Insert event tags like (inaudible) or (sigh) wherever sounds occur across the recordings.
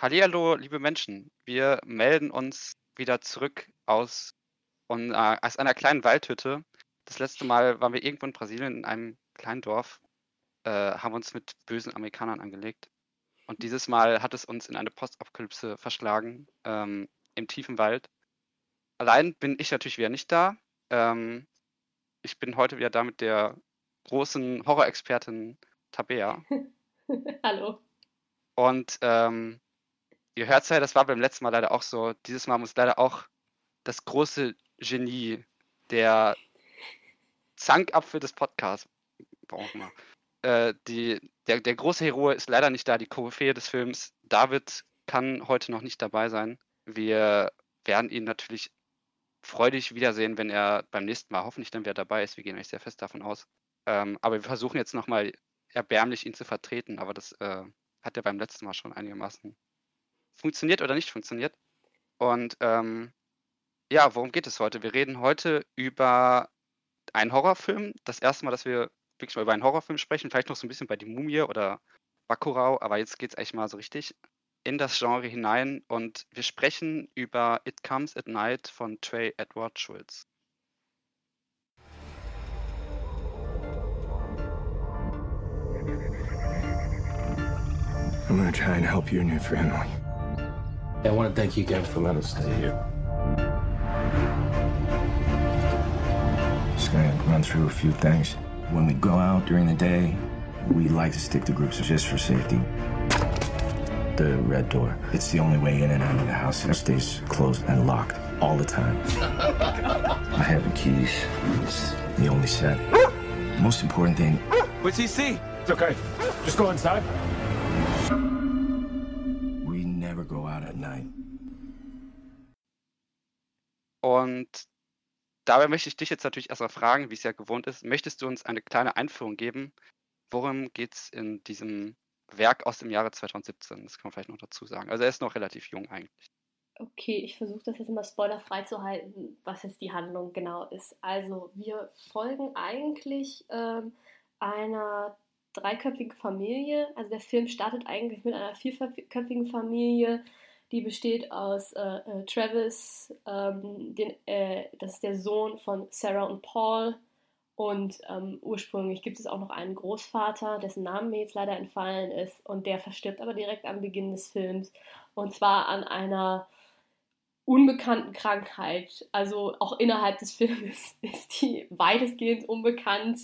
Hallihallo, liebe Menschen. Wir melden uns wieder zurück aus, und, äh, aus einer kleinen Waldhütte. Das letzte Mal waren wir irgendwo in Brasilien in einem kleinen Dorf, äh, haben uns mit bösen Amerikanern angelegt. Und dieses Mal hat es uns in eine Postapokalypse verschlagen, ähm, im tiefen Wald. Allein bin ich natürlich wieder nicht da. Ähm, ich bin heute wieder da mit der großen Horrorexpertin Tabea. (laughs) Hallo. Und ähm, ihr hört ja, das war beim letzten Mal leider auch so. Dieses Mal muss leider auch das große Genie, der Zankapfel des Podcasts, brauchen wir. Äh, die, der, der große Hero ist leider nicht da, die Koryphäe des Films. David kann heute noch nicht dabei sein. Wir werden ihn natürlich freudig wiedersehen, wenn er beim nächsten Mal hoffentlich dann wieder dabei ist. Wir gehen eigentlich sehr fest davon aus. Ähm, aber wir versuchen jetzt nochmal erbärmlich ihn zu vertreten, aber das äh, hat ja beim letzten Mal schon einigermaßen funktioniert oder nicht funktioniert. Und ähm, ja, worum geht es heute? Wir reden heute über einen Horrorfilm. Das erste Mal, dass wir wirklich mal über einen Horrorfilm sprechen. Vielleicht noch so ein bisschen bei Die Mumie oder Bakurau, aber jetzt geht es eigentlich mal so richtig in das Genre hinein und wir sprechen über It Comes at Night von Trey Edward Schulz. I'm gonna try and help you and your family. I want to thank you again for letting us stay here. Just gonna run through a few things. When we go out during the day, we like to stick to groups just for safety. The red door. It's the only way in and out of the house. It stays closed and locked all the time. (laughs) I have the keys. It's the only set. Most important thing. What's he see? It's okay. Just go inside. Und dabei möchte ich dich jetzt natürlich erstmal fragen, wie es ja gewohnt ist. Möchtest du uns eine kleine Einführung geben? Worum geht es in diesem Werk aus dem Jahre 2017? Das kann man vielleicht noch dazu sagen. Also er ist noch relativ jung eigentlich. Okay, ich versuche das jetzt immer spoilerfrei zu halten, was jetzt die Handlung genau ist. Also wir folgen eigentlich ähm, einer dreiköpfigen Familie. Also der Film startet eigentlich mit einer vierköpfigen Familie, die besteht aus äh, äh, Travis, ähm, den, äh, das ist der Sohn von Sarah und Paul. Und ähm, ursprünglich gibt es auch noch einen Großvater, dessen Name mir jetzt leider entfallen ist. Und der verstirbt aber direkt am Beginn des Films. Und zwar an einer unbekannten Krankheit. Also auch innerhalb des Films (laughs) ist die weitestgehend unbekannt.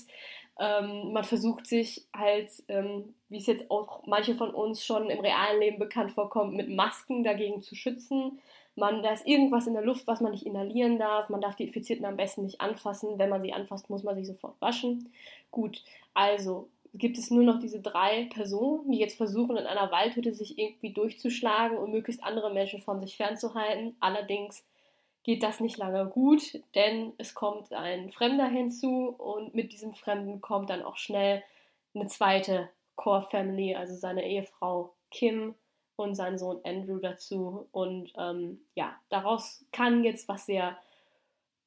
Ähm, man versucht sich halt, ähm, wie es jetzt auch manche von uns schon im realen Leben bekannt vorkommt, mit Masken dagegen zu schützen. Man, da ist irgendwas in der Luft, was man nicht inhalieren darf. Man darf die Infizierten am besten nicht anfassen. Wenn man sie anfasst, muss man sich sofort waschen. Gut, also gibt es nur noch diese drei Personen, die jetzt versuchen, in einer Waldhütte sich irgendwie durchzuschlagen und möglichst andere Menschen von sich fernzuhalten. Allerdings geht das nicht lange gut, denn es kommt ein Fremder hinzu und mit diesem Fremden kommt dann auch schnell eine zweite Core Family, also seine Ehefrau Kim und sein Sohn Andrew dazu. Und ähm, ja, daraus kann jetzt was sehr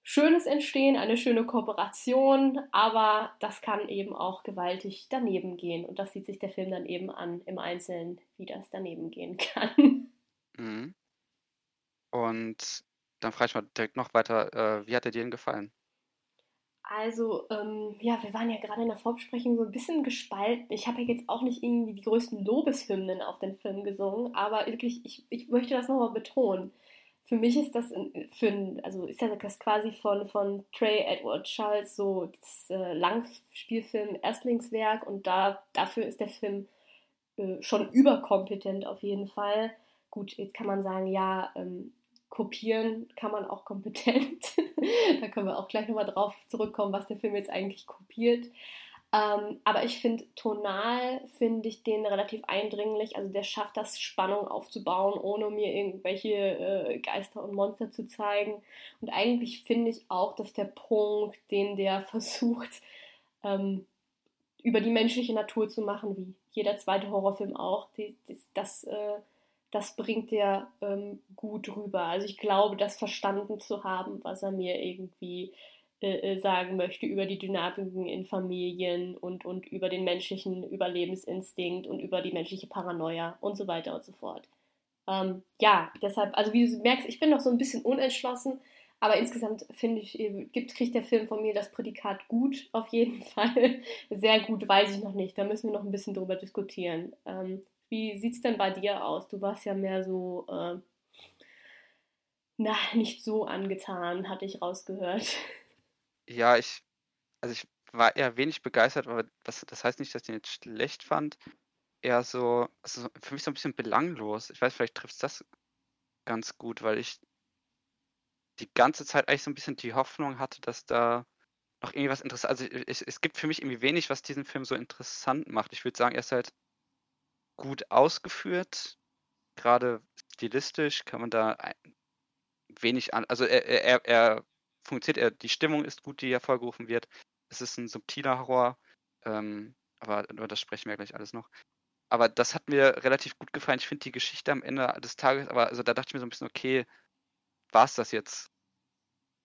Schönes entstehen, eine schöne Kooperation, aber das kann eben auch gewaltig daneben gehen. Und das sieht sich der Film dann eben an im Einzelnen, wie das daneben gehen kann. (laughs) Mhm. Und dann frage ich mal direkt noch weiter, äh, wie hat er dir denn gefallen? Also, ähm, ja, wir waren ja gerade in der Vorbesprechung so ein bisschen gespalten. Ich habe ja jetzt auch nicht irgendwie die größten Lobeshymnen auf den Film gesungen, aber wirklich, ich, ich möchte das nochmal betonen. Für mich ist das, für, also ist das quasi von, von Trey Edward Charles so das äh, Langspielfilm Erstlingswerk und da, dafür ist der Film äh, schon überkompetent auf jeden Fall. Gut, jetzt kann man sagen, ja, ähm, kopieren kann man auch kompetent. (laughs) da können wir auch gleich nochmal drauf zurückkommen, was der Film jetzt eigentlich kopiert. Ähm, aber ich finde, tonal finde ich den relativ eindringlich. Also der schafft das, Spannung aufzubauen, ohne mir irgendwelche äh, Geister und Monster zu zeigen. Und eigentlich finde ich auch, dass der Punkt, den der (laughs) versucht, ähm, über die menschliche Natur zu machen, wie jeder zweite Horrorfilm auch, die, das, das äh, das bringt der ähm, gut rüber. Also ich glaube, das verstanden zu haben, was er mir irgendwie äh, äh, sagen möchte über die Dynamiken in Familien und, und über den menschlichen Überlebensinstinkt und über die menschliche Paranoia und so weiter und so fort. Ähm, ja, deshalb, also wie du merkst, ich bin noch so ein bisschen unentschlossen, aber insgesamt finde ich, gibt, kriegt der Film von mir das Prädikat gut, auf jeden (laughs) Fall. Sehr gut, weiß ich noch nicht. Da müssen wir noch ein bisschen drüber diskutieren. Ähm, wie sieht es denn bei dir aus? Du warst ja mehr so, äh, na, nicht so angetan, hatte ich rausgehört. Ja, ich, also ich war eher wenig begeistert, aber das, das heißt nicht, dass ich ihn jetzt schlecht fand. Eher so, also für mich so ein bisschen belanglos. Ich weiß, vielleicht trifft es das ganz gut, weil ich die ganze Zeit eigentlich so ein bisschen die Hoffnung hatte, dass da noch irgendwie was interessant, also es, es gibt für mich irgendwie wenig, was diesen Film so interessant macht. Ich würde sagen, er ist halt gut ausgeführt, gerade stilistisch kann man da wenig an, also er, er, er funktioniert, er, die Stimmung ist gut, die hervorgerufen wird. Es ist ein subtiler Horror, ähm, aber über das sprechen wir gleich alles noch. Aber das hat mir relativ gut gefallen. Ich finde die Geschichte am Ende des Tages, aber also da dachte ich mir so ein bisschen, okay, war es das jetzt?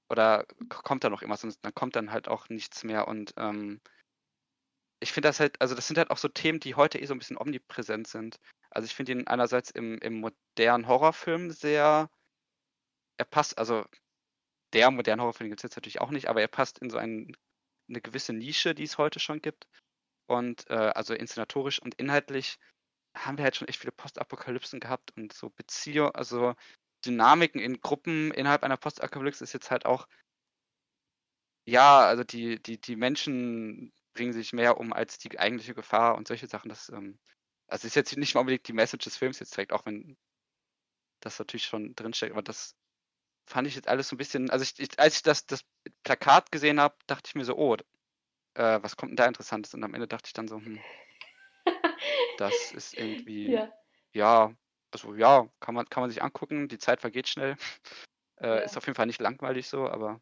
Oder kommt da noch irgendwas? Und dann kommt dann halt auch nichts mehr. Und ähm, ich finde das halt, also das sind halt auch so Themen, die heute eh so ein bisschen omnipräsent sind. Also ich finde ihn einerseits im, im modernen Horrorfilm sehr, er passt, also der modernen Horrorfilm gibt es jetzt natürlich auch nicht, aber er passt in so ein, eine gewisse Nische, die es heute schon gibt. Und äh, also inszenatorisch und inhaltlich haben wir halt schon echt viele Postapokalypsen gehabt und so Beziehungen, also Dynamiken in Gruppen innerhalb einer Postapokalypse ist jetzt halt auch, ja, also die, die, die Menschen bringen sich mehr um als die eigentliche Gefahr und solche Sachen. Das ähm, also ist jetzt nicht mal unbedingt die Message des Films jetzt direkt, auch wenn das natürlich schon drinsteckt, aber das fand ich jetzt alles so ein bisschen, also ich, ich, als ich das, das Plakat gesehen habe, dachte ich mir so, oh, äh, was kommt denn da Interessantes? Und am Ende dachte ich dann so, hm, das ist (laughs) irgendwie, ja. ja, also ja, kann man, kann man sich angucken, die Zeit vergeht schnell. (laughs) Äh, ja. Ist auf jeden Fall nicht langweilig so, aber.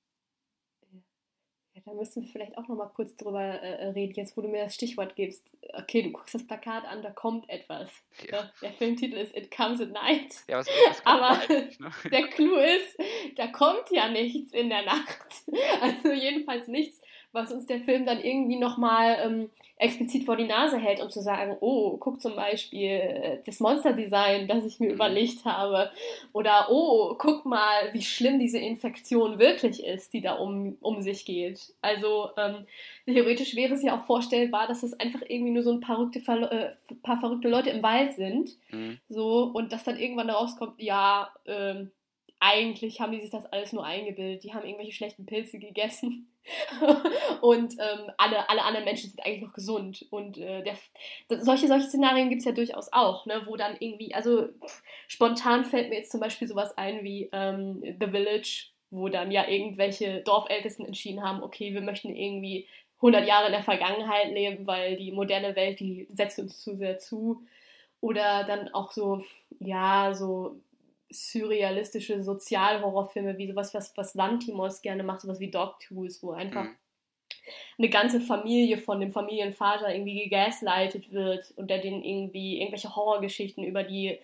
Ja, da müssen wir vielleicht auch noch mal kurz drüber äh, reden, jetzt wo du mir das Stichwort gibst. Okay, du guckst das Plakat an, da kommt etwas. Ja. Ne? Der Filmtitel ist It Comes at Night. Ja, was, was Aber nicht, ne? (laughs) der Clou ist, da kommt ja nichts in der Nacht. (laughs) Also jedenfalls nichts, was uns der Film dann irgendwie nochmal ähm, explizit vor die Nase hält, um zu sagen, oh, guck zum Beispiel äh, das Monsterdesign, das ich mir mhm. überlegt habe. Oder oh, guck mal, wie schlimm diese Infektion wirklich ist, die da um, um sich geht. Also ähm, theoretisch wäre es ja auch vorstellbar, dass es einfach irgendwie nur so ein paar verrückte, äh, paar verrückte Leute im Wald sind. Mhm. So, und dass dann irgendwann rauskommt, ja, ähm, eigentlich haben die sich das alles nur eingebildet. Die haben irgendwelche schlechten Pilze gegessen. (laughs) und ähm, alle, alle anderen Menschen sind eigentlich noch gesund. Und äh, der, solche, solche Szenarien gibt es ja durchaus auch, ne, wo dann irgendwie, also pff, spontan fällt mir jetzt zum Beispiel sowas ein wie ähm, The Village, wo dann ja irgendwelche Dorfältesten entschieden haben, okay, wir möchten irgendwie 100 Jahre in der Vergangenheit leben, weil die moderne Welt, die setzt uns zu sehr zu. Oder dann auch so, ja, so surrealistische Sozialhorrorfilme, wie sowas, was, was Lantimos gerne macht, sowas wie Dogtools, wo einfach mhm. eine ganze Familie von dem Familienvater irgendwie gegaslightet wird und der denen irgendwie irgendwelche Horrorgeschichten über die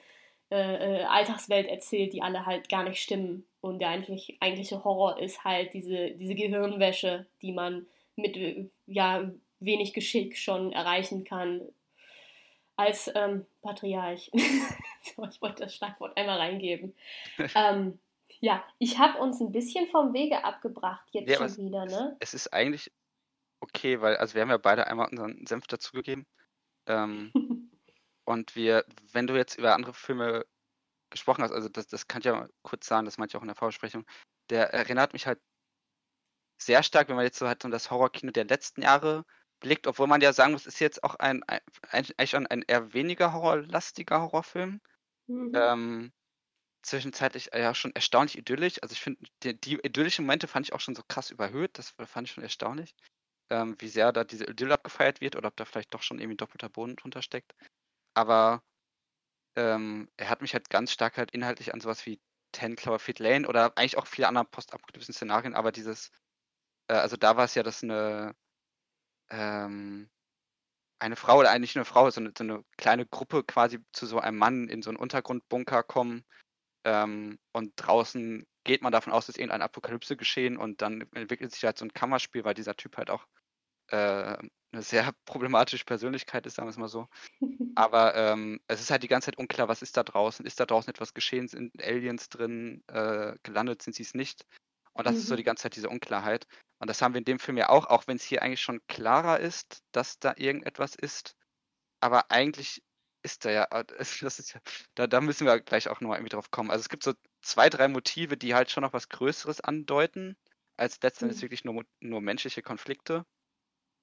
äh, äh, Alltagswelt erzählt, die alle halt gar nicht stimmen. Und der eigentlich, eigentliche Horror ist halt diese, diese Gehirnwäsche, die man mit ja, wenig Geschick schon erreichen kann, als ähm, Patriarch. (laughs) (laughs) so, ich wollte das Schlagwort einmal reingeben. ähm, ja, ich habe uns ein bisschen vom Wege abgebracht jetzt ja, schon wieder, ne? Es, es, ist eigentlich okay, weil, also wir haben ja beide einmal unseren Senf dazugegeben. Ähm, (laughs) und wir, wenn du jetzt über andere Filme gesprochen hast, also das, das kann ich ja kurz sagen, das meinte ich auch in der Vorbesprechung, der erinnert mich halt sehr stark, wenn man jetzt so halt so das Horrorkino der letzten Jahre blickt, obwohl man ja sagen muss, ist jetzt auch ein, ein eigentlich schon ein eher weniger horrorlastiger Horrorfilm. Mhm. Ähm, zwischenzeitlich äh, ja schon erstaunlich idyllisch. Also ich finde, die, die, idyllischen Momente fand ich auch schon so krass überhöht. Das fand ich schon erstaunlich. Ähm, wie sehr da diese Idylle abgefeiert wird oder ob da vielleicht doch schon irgendwie doppelter Boden drunter steckt. Aber ähm, er hat mich halt ganz stark halt inhaltlich an sowas wie Ten Cloverfield Lane oder eigentlich auch viele andere postapokalyptischen Szenarien, aber dieses, äh, also da war es ja, dass eine ähm, eine Frau oder eigentlich eine Frau, so eine, so eine kleine Gruppe quasi zu so einem Mann in so einen Untergrundbunker kommen ähm, und draußen geht man davon aus, dass irgendeine Apokalypse geschehen und dann entwickelt sich halt so ein Kammerspiel, weil dieser Typ halt auch äh, eine sehr (laughs) problematische Persönlichkeit ist, sagen wir es mal so. (laughs) Aber ähm, es ist halt die ganze Zeit unklar, was ist da draußen? Ist da draußen etwas geschehen? Sind Aliens drin? Äh, gelandet sind sie es nicht? Und das mhm. ist so die mhm. ganze Zeit diese Unklarheit. Und das haben wir in dem Film ja auch, auch wenn es hier eigentlich schon klarer ist, dass da irgendetwas ist. Aber eigentlich ist da ja, äh, (laughs) das ist ja, da, da müssen wir gleich auch nochmal irgendwie drauf kommen. Also es gibt so zwei, drei Motive, die halt schon noch was Größeres andeuten, als letztendlich mhm. wirklich nur, nur menschliche Konflikte.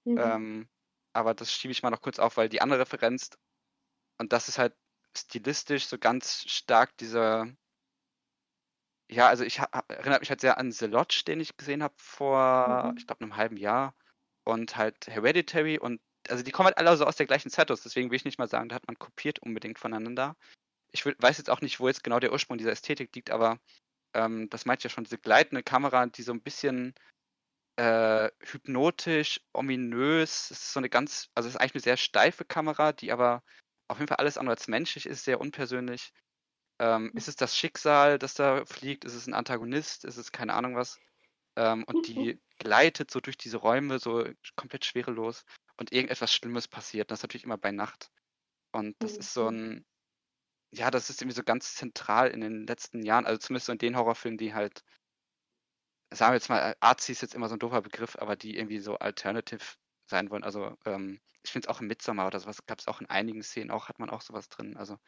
Mhm. Ähm, aber das schiebe ich mal noch kurz auf, weil die andere Referenz, und das ist halt stilistisch so ganz stark dieser, ja, also ich erinnere mich halt sehr an The Lodge, den ich gesehen habe vor, mhm. ich glaube, einem halben Jahr. Und halt Hereditary und also die kommen halt alle so aus der gleichen Zeit aus, deswegen will ich nicht mal sagen, da hat man kopiert unbedingt voneinander. Ich will, weiß jetzt auch nicht, wo jetzt genau der Ursprung dieser Ästhetik liegt, aber ähm, das meint ja schon, diese gleitende Kamera, die so ein bisschen äh, hypnotisch, ominös. Es ist so eine ganz, also es ist eigentlich eine sehr steife Kamera, die aber auf jeden Fall alles andere als menschlich ist, sehr unpersönlich. Ähm, ist es das Schicksal, das da fliegt? Ist es ein Antagonist? Ist es keine Ahnung was? Ähm, und die gleitet so durch diese Räume, so komplett schwerelos. Und irgendetwas Schlimmes passiert. Das ist natürlich immer bei Nacht. Und das ist so mhm. ein, ja, das ist irgendwie so ganz zentral in den letzten Jahren, also zumindest so in den Horrorfilmen, die halt sagen wir jetzt mal, Arzi ist jetzt immer so ein doofer Begriff, aber die irgendwie so alternative sein wollen. Also ähm, ich finde es auch im Midsommar oder sowas gab es auch in einigen Szenen auch, hat man auch sowas drin. Also, mhm.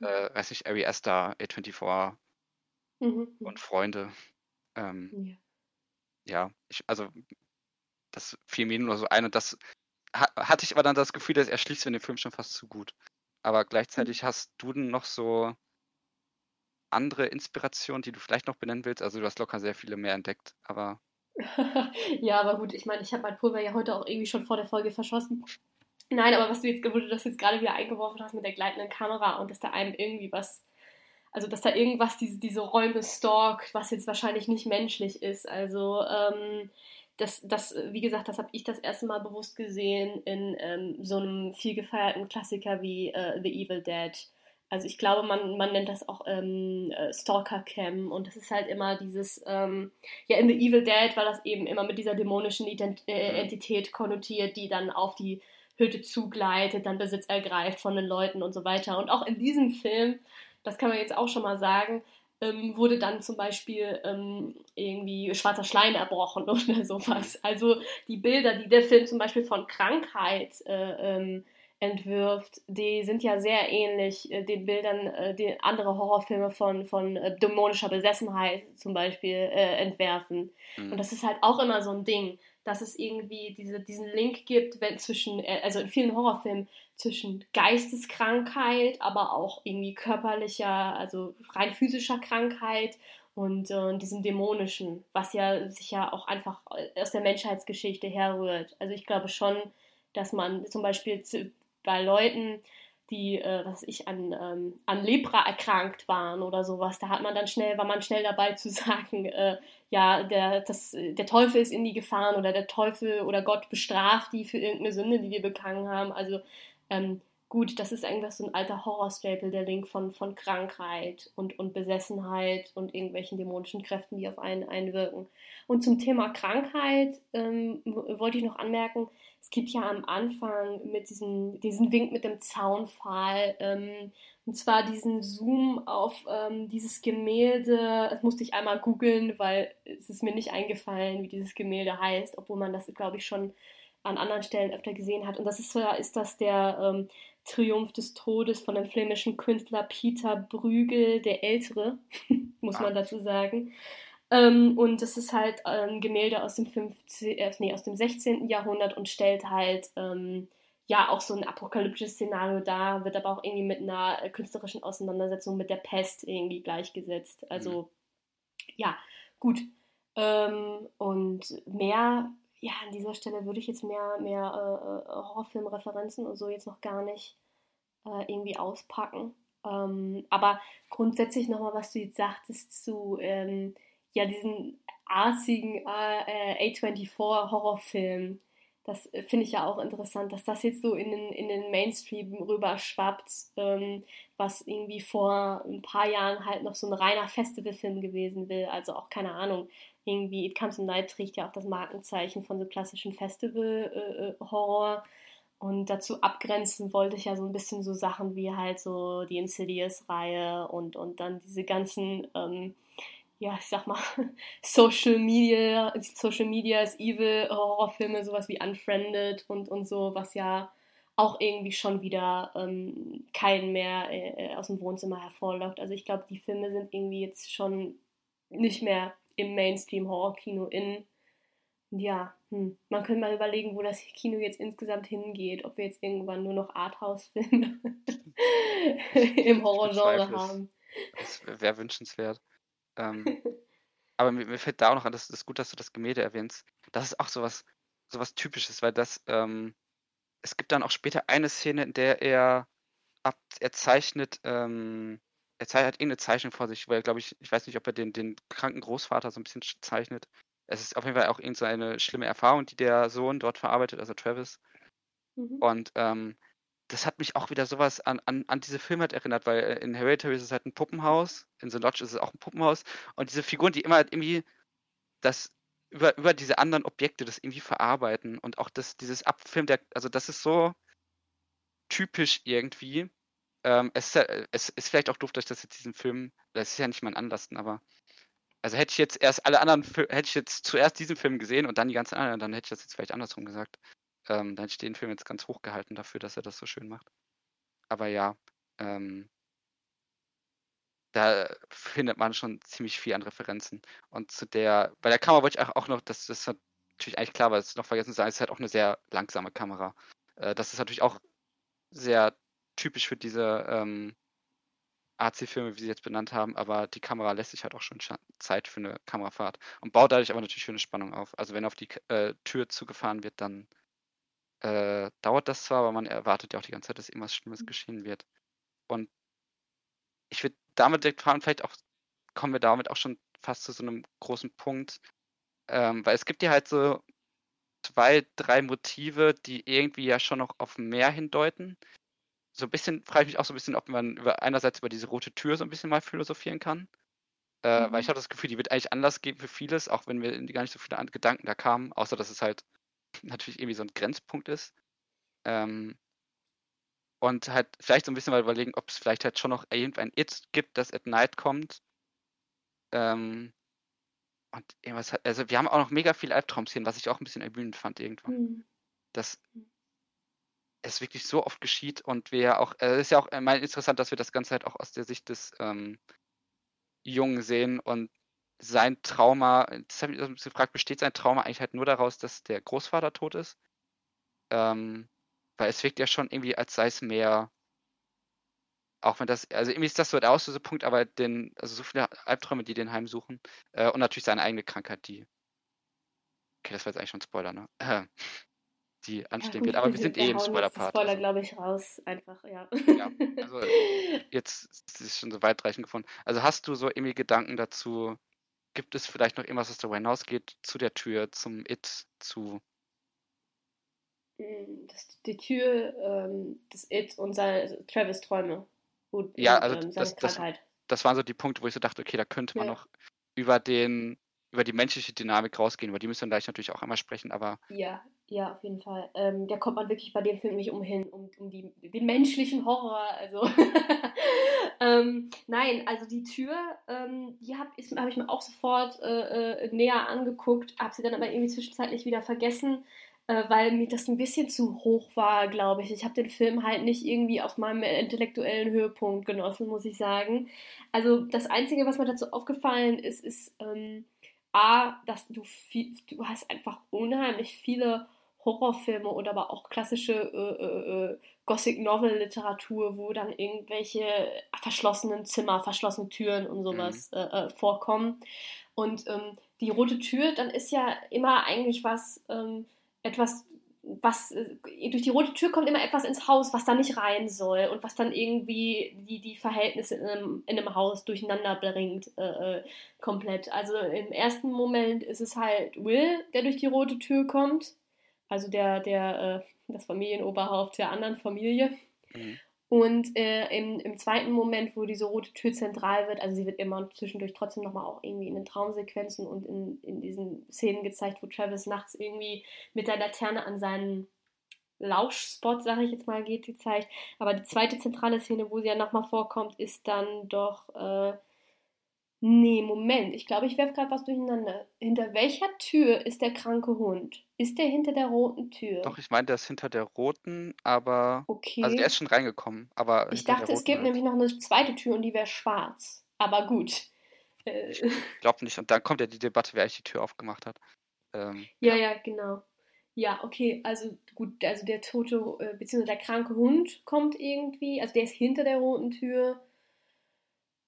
Äh, weiß nicht, Ari Aster, A24 mhm. und Freunde. Ähm, ja. ja, ich, also das fiel mir nur so ein und das ha hatte ich aber dann das Gefühl, dass er schließt in dem Film schon fast zu gut. Aber mhm. gleichzeitig hast du denn noch so andere Inspirationen, die du vielleicht noch benennen willst? Also du hast locker sehr viele mehr entdeckt, aber. (laughs) ja, aber gut, ich meine, ich habe mein Pulver ja heute auch irgendwie schon vor der Folge verschossen. Nein, aber was du jetzt, wo du das jetzt gerade wieder eingeworfen hast mit der gleitenden Kamera und dass da einem irgendwie was, also dass da irgendwas diese, diese Räume stalkt, was jetzt wahrscheinlich nicht menschlich ist. Also, ähm, das, das, wie gesagt, das habe ich das erste Mal bewusst gesehen in ähm, so einem viel gefeierten Klassiker wie äh, The Evil Dead also ich glaube, man, man nennt das auch ähm, äh, Stalker Cam und das ist halt immer dieses, ähm, ja, in The Evil Dead war das eben immer mit dieser dämonischen Ident äh, mhm. Entität konnotiert, die dann auf die Hütte zugleitet, dann Besitz ergreift von den Leuten und so weiter. Und auch in diesem Film, das kann man jetzt auch schon mal sagen, ähm, wurde dann zum Beispiel ähm, irgendwie schwarzer Schleim erbrochen (laughs) oder sowas. Also die Bilder, die der Film zum Beispiel von Krankheit äh, ähm, entwirft, die sind ja sehr ähnlich äh, den Bildern, äh, die andere Horrorfilme von, von äh, dämonischer Besessenheit zum Beispiel äh, entwerfen. Mhm. Und das ist halt auch immer so ein Ding, dass es irgendwie diese, diesen Link gibt wenn, zwischen, äh, also in vielen Horrorfilmen, zwischen Geisteskrankheit, aber auch irgendwie körperlicher, also rein physischer Krankheit und äh, diesem dämonischen, was ja sich ja auch einfach aus der Menschheitsgeschichte herrührt. Also ich glaube schon, dass man zum Beispiel bei Leuten, die, äh, was ich, an, ähm, an Lepra erkrankt waren oder sowas, da hat man dann schnell, war man schnell dabei zu (laughs) sagen, äh, ja, der, das, der Teufel ist in die gefahren oder der Teufel oder Gott bestraft die für irgendeine Sünde, die wir begangen haben. Also ähm, gut, das ist eigentlich so ein alter Horrorstapel, der Link von, von Krankheit und, und Besessenheit und irgendwelchen dämonischen Kräften, die auf einen einwirken. Und zum Thema Krankheit ähm, wollte ich noch anmerken, es gibt ja am Anfang mit diesem, diesen Wink mit dem Zaunpfahl, ähm, und zwar diesen Zoom auf ähm, dieses Gemälde. Das musste ich einmal googeln, weil es ist mir nicht eingefallen, wie dieses Gemälde heißt, obwohl man das, glaube ich, schon an anderen Stellen öfter gesehen hat. Und das ist, ist das der ähm, Triumph des Todes von dem flämischen Künstler Peter Brügel, der Ältere, (laughs) muss man dazu sagen. Ähm, und das ist halt ein Gemälde aus dem, 15, äh, nee, aus dem 16. Jahrhundert und stellt halt ähm, ja auch so ein apokalyptisches Szenario dar, wird aber auch irgendwie mit einer äh, künstlerischen Auseinandersetzung mit der Pest irgendwie gleichgesetzt. Also mhm. ja, gut. Ähm, und mehr, ja, an dieser Stelle würde ich jetzt mehr, mehr äh, äh Horrorfilmreferenzen und so jetzt noch gar nicht äh, irgendwie auspacken. Ähm, aber grundsätzlich nochmal, was du jetzt sagtest zu ähm, ja, diesen arzigen äh, A24-Horrorfilm. Das äh, finde ich ja auch interessant, dass das jetzt so in den, in den Mainstream rüber schwappt, ähm, was irgendwie vor ein paar Jahren halt noch so ein reiner Festivalfilm gewesen will. Also auch keine Ahnung, irgendwie It Comes at Night trägt ja auch das Markenzeichen von so klassischen Festival-Horror. Äh, äh und dazu abgrenzen wollte ich ja so ein bisschen so Sachen wie halt so die Insidious-Reihe und, und dann diese ganzen, ähm, ja, ich sag mal, (laughs) Social Media, Social Media is Evil Horrorfilme, sowas wie Unfriended und, und so, was ja auch irgendwie schon wieder ähm, keinen mehr äh, aus dem Wohnzimmer hervorlockt. Also ich glaube, die Filme sind irgendwie jetzt schon nicht mehr im Mainstream-Horror-Kino in. Ja, hm. man könnte mal überlegen, wo das Kino jetzt insgesamt hingeht. Ob wir jetzt irgendwann nur noch Arthouse-Filme (laughs) im Horrorgenre haben. Das wäre wünschenswert. Ähm, (laughs) aber mir, mir, fällt da auch noch an, das ist gut, dass du das Gemälde erwähnst. Das ist auch sowas, sowas Typisches, weil das, ähm, es gibt dann auch später eine Szene, in der er ab, er zeichnet, ähm, er zeichnet irgendeine Zeichnung vor sich, wo er, glaube ich, ich weiß nicht, ob er den, den kranken Großvater so ein bisschen zeichnet. Es ist auf jeden Fall auch irgendeine schlimme Erfahrung, die der Sohn dort verarbeitet, also Travis. Mhm. Und ähm, das hat mich auch wieder sowas an, an, an diese Filme halt erinnert, weil äh, in Hereditary ist es halt ein Puppenhaus, in The Lodge ist es auch ein Puppenhaus und diese Figuren, die immer halt irgendwie das über, über diese anderen Objekte das irgendwie verarbeiten und auch das, dieses Abfilm der, also das ist so typisch irgendwie. Ähm, es, ist ja, es ist vielleicht auch doof, dass ich das jetzt diesen Film, das ist ja nicht mein Anlasten, aber also hätte ich jetzt erst alle anderen, hätte ich jetzt zuerst diesen Film gesehen und dann die ganzen anderen, dann hätte ich das jetzt vielleicht andersrum gesagt. Ähm, dann ich den Film jetzt ganz hoch gehalten dafür, dass er das so schön macht. Aber ja, ähm, da findet man schon ziemlich viel an Referenzen. Und zu der, bei der Kamera wollte ich auch noch, das, das ist natürlich eigentlich klar, weil es noch vergessen zu sagen, es ist halt auch eine sehr langsame Kamera. Äh, das ist natürlich auch sehr typisch für diese ähm, AC-Filme, wie sie jetzt benannt haben, aber die Kamera lässt sich halt auch schon Zeit für eine Kamerafahrt und baut dadurch aber natürlich eine Spannung auf. Also wenn auf die äh, Tür zugefahren wird, dann äh, dauert das zwar, aber man erwartet ja auch die ganze Zeit, dass irgendwas Schlimmes mhm. geschehen wird. Und ich würde damit direkt fragen, vielleicht auch kommen wir damit auch schon fast zu so einem großen Punkt, ähm, weil es gibt ja halt so zwei, drei Motive, die irgendwie ja schon noch auf mehr hindeuten. So ein bisschen frage ich mich auch so ein bisschen, ob man über einerseits über diese rote Tür so ein bisschen mal philosophieren kann. Äh, mhm. Weil ich habe das Gefühl, die wird eigentlich Anlass geben für vieles, auch wenn mir gar nicht so viele Gedanken da kamen, außer dass es halt natürlich irgendwie so ein Grenzpunkt ist. Ähm, und halt vielleicht so ein bisschen mal überlegen, ob es vielleicht halt schon noch irgendein It gibt, das at night kommt. Ähm, und irgendwas hat, also wir haben auch noch mega viel Albtraumszenen, was ich auch ein bisschen ermüdend fand irgendwann. Mhm. Dass hm. es wirklich so oft geschieht und wir auch, äh, es äh, ist ja auch äh, interessant, dass wir das Ganze halt auch aus der Sicht des ähm, Jungen sehen und sein Trauma, das habe ich bisschen gefragt, besteht sein Trauma eigentlich halt nur daraus, dass der Großvater tot ist? Ähm, weil es wirkt ja schon irgendwie, als sei es mehr, auch wenn das, also irgendwie ist das so der Auslösepunkt, aber den, also so viele Albträume, die den heimsuchen. Äh, und natürlich seine eigene Krankheit, die. Okay, das war jetzt eigentlich schon ein Spoiler, ne? (laughs) die anstehen ja, wird. Aber wir sind eh im Spoiler-Part. Spoiler, also. glaube ich, raus, einfach, ja. Ja, also (laughs) jetzt ist es schon so weitreichend gefunden. Also hast du so irgendwie Gedanken dazu, gibt es vielleicht noch irgendwas, was darüber hinausgeht, zu der Tür, zum It, zu hm, das, die Tür, ähm, das It und seine, also Travis Träume. Gut, ja, also ähm, das, das, das, waren so die Punkte, wo ich so dachte, okay, da könnte man ja. noch über den, über die menschliche Dynamik rausgehen, über die müssen wir gleich natürlich auch einmal sprechen, aber. Ja, ja, auf jeden Fall. Ähm, da kommt man wirklich bei dem Film nicht umhin, um, um die, den menschlichen Horror. Also (laughs) ähm, nein, also die Tür, ähm, die habe hab ich mir auch sofort äh, äh, näher angeguckt, habe sie dann aber irgendwie zwischenzeitlich wieder vergessen äh, weil mir das ein bisschen zu hoch war, glaube ich. Ich habe den Film halt nicht irgendwie auf meinem intellektuellen Höhepunkt genossen, muss ich sagen. Also das Einzige, was mir dazu aufgefallen ist, ist ähm, A, dass du viel, du hast einfach unheimlich viele Horrorfilme oder aber auch klassische äh, äh, äh Gothic Novel Literatur, wo dann irgendwelche verschlossenen Zimmer, verschlossene Türen und sowas mhm. Äh, vorkommen. Und ähm, die rote Tür, dann ist ja immer eigentlich was ähm, etwas, was äh, durch die rote Tür kommt immer etwas ins Haus, was da nicht rein soll und was dann irgendwie die, die Verhältnisse in einem, in einem Haus durcheinander bringt, äh, komplett. Also im ersten Moment ist es halt Will, der durch die rote Tür kommt, also der, der, äh, das Familienoberhaupt der anderen Familie. Mhm. Und äh, im, im zweiten Moment, wo diese rote Tür zentral wird, also sie wird immer zwischendurch trotzdem nochmal auch irgendwie in den Traumsequenzen und in, in diesen Szenen gezeigt, wo Travis nachts irgendwie mit der Laterne an seinen Lauschspot, sage ich jetzt mal, geht gezeigt. Aber die zweite zentrale Szene, wo sie ja nochmal vorkommt, ist dann doch äh, Nee, Moment. Ich glaube, ich werfe gerade was durcheinander. Hinter welcher Tür ist der kranke Hund? Ist der hinter der roten Tür? Doch, ich meine, der ist hinter der roten, aber. Okay. Also der ist schon reingekommen, aber. ich dachte, es gibt halt. nämlich noch eine zweite Tür und die wäre schwarz. Aber gut. Äh, (laughs) Ich glaube nicht. Und dann kommt ja die Debatte, wer eigentlich die Tür aufgemacht hat. Ähm, ja, ja, genau. Ja, okay, also gut, also der tote, äh, beziehungsweise der kranke Hund kommt irgendwie, also der ist hinter der roten Tür.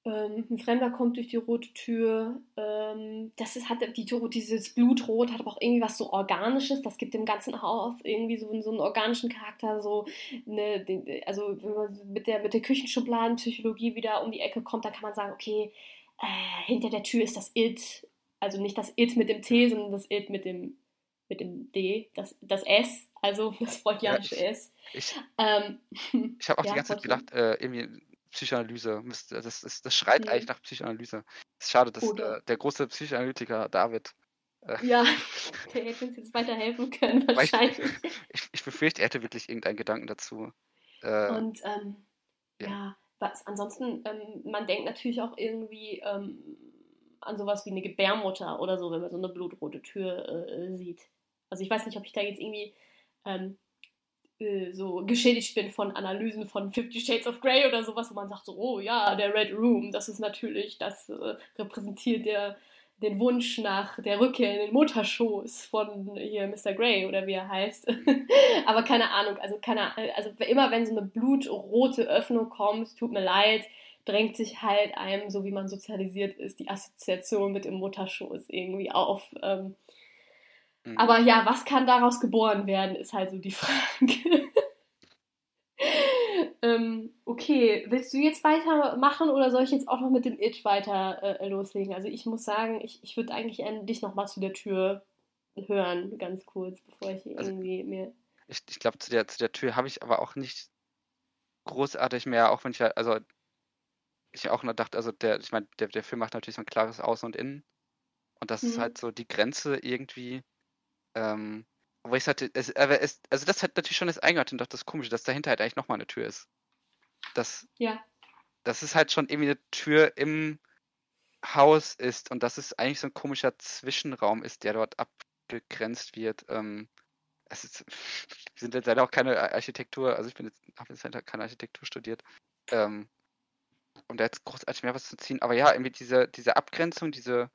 Ähm, ein Fremder kommt durch die rote Tür. Ähm, das ist, hat die, dieses Blutrot hat aber auch irgendwie was so Organisches. Das gibt dem ganzen Haus irgendwie so, so einen organischen Charakter. So eine, also wenn man mit der, mit der Küchenschubladenpsychologie wieder um die Ecke kommt, dann kann man sagen, okay, äh, hinter der Tür ist das It. Also nicht das It mit dem T, sondern das It mit dem, mit dem D, das, das S, also das freudianische Ja, S. ich Ähm, ich habe auch (laughs) ja, die ganze Zeit gedacht, äh, irgendwie Psychoanalyse. müsste- Das, das, das schreit Mhm. eigentlich nach Psychoanalyse. Es ist schade, dass äh, der große Psychoanalytiker David. Äh, Ja, (laughs) der hätte uns jetzt weiterhelfen können, (laughs) ich- wahrscheinlich. ich, ich befürchte, er hätte wirklich irgendeinen Gedanken dazu. Äh, Und ähm, ja. ja. was ansonsten, ähm, man denkt natürlich auch irgendwie ähm, an sowas wie eine Gebärmutter oder so, wenn man so eine blutrote Tür äh, sieht. Also ich weiß nicht, ob ich da jetzt irgendwie ähm, so geschädigt bin von Analysen von Fifty Shades of Grey oder sowas, wo man sagt so, oh ja, der Red Room, das ist natürlich, das äh, repräsentiert der, den Wunsch nach der Rückkehr in den Mutterschoß von hier Mr. Grey oder wie er heißt. (laughs) Aber keine Ahnung, also keine also immer wenn so eine blutrote Öffnung kommt, tut mir leid, drängt sich halt einem, so wie man sozialisiert ist, die Assoziation mit dem Mutterschoß irgendwie auf. Ähm, mhm. aber ja, was kann daraus geboren werden, ist halt so die (laughs) Frage. ähm, okay, willst du jetzt weitermachen oder soll ich jetzt auch noch mit dem It weiter äh, loslegen? Also ich muss sagen, ich, ich würde eigentlich an dich nochmal zu der Tür hören, ganz kurz, bevor ich Also- irgendwie mir. ich, ich glaube, zu der, zu der Tür habe ich aber auch nicht großartig mehr, auch wenn ich halt, also ich auch nur dachte, also der, ich meine, der, der Film macht natürlich so ein klares Außen und Innen. Und das ist Mhm. halt so die Grenze irgendwie. Ähm, wo ich sagte, es, aber es, also das hat natürlich schon das Eingeordnet und doch das Komische, dass dahinter halt eigentlich nochmal eine Tür ist. Das, Ja. das ist halt schon irgendwie eine Tür im Haus ist und dass es eigentlich so ein komischer Zwischenraum ist, der dort abgegrenzt wird. Ähm, es ist, (laughs) wir sind jetzt leider auch keine Ar- Architektur, also ich bin jetzt, habe jetzt leider keine Architektur studiert, ähm, um da jetzt großartig mehr was zu ziehen. Aber ja, irgendwie diese, diese Abgrenzung, diese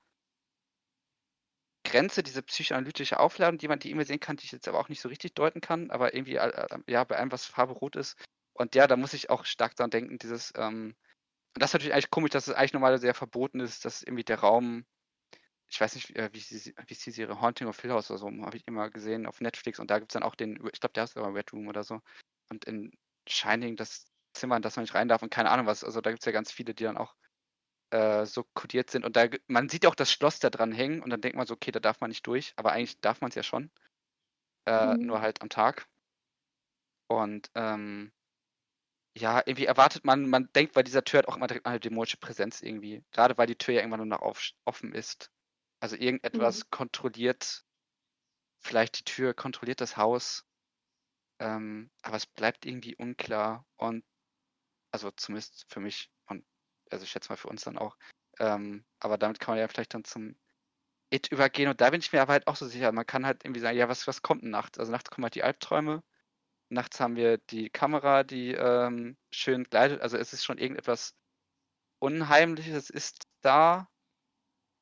Grenze, diese psychoanalytische Aufladung, die man die immer sehen kann, die ich jetzt aber auch nicht so richtig deuten kann, aber irgendwie, äh, äh, ja, bei allem, was Farbe rot ist. Und ja, da muss ich auch stark dran denken, dieses, ähm, und das ist natürlich eigentlich komisch, dass es eigentlich normalerweise sehr verboten ist, dass irgendwie der Raum, ich weiß nicht, äh, wie sie, wie sie ihre Haunting of Hill House oder so, habe ich immer gesehen auf Netflix und da gibt es dann auch den, ich glaube, der heißt aber Red Room oder so. Und in Shining das Zimmer, in das man nicht rein darf und keine Ahnung was, also da gibt es ja ganz viele, die dann auch äh, so kodiert sind. Und da, man sieht auch das Schloss da dran hängen und dann denkt man so, okay, da darf man nicht durch, aber eigentlich darf man es ja schon. Äh, Mhm. Nur halt am Tag. Und ähm, ja, irgendwie erwartet man, man denkt bei dieser Tür halt auch immer direkt eine dämonische Präsenz irgendwie. Gerade weil die Tür ja irgendwann nur noch auf, offen ist. Also irgendetwas kontrolliert, vielleicht die Tür, kontrolliert das Haus. Ähm, aber es bleibt irgendwie unklar und also zumindest für mich also ich schätze mal für uns dann auch. Ähm, aber damit kann man ja vielleicht dann zum It übergehen und da bin ich mir aber halt auch so sicher. Man kann halt irgendwie sagen, ja, was, was kommt denn nachts? Also nachts kommen halt die Albträume. Nachts haben wir die Kamera, die ähm, schön gleitet. Also es ist schon irgendetwas Unheimliches, es ist da.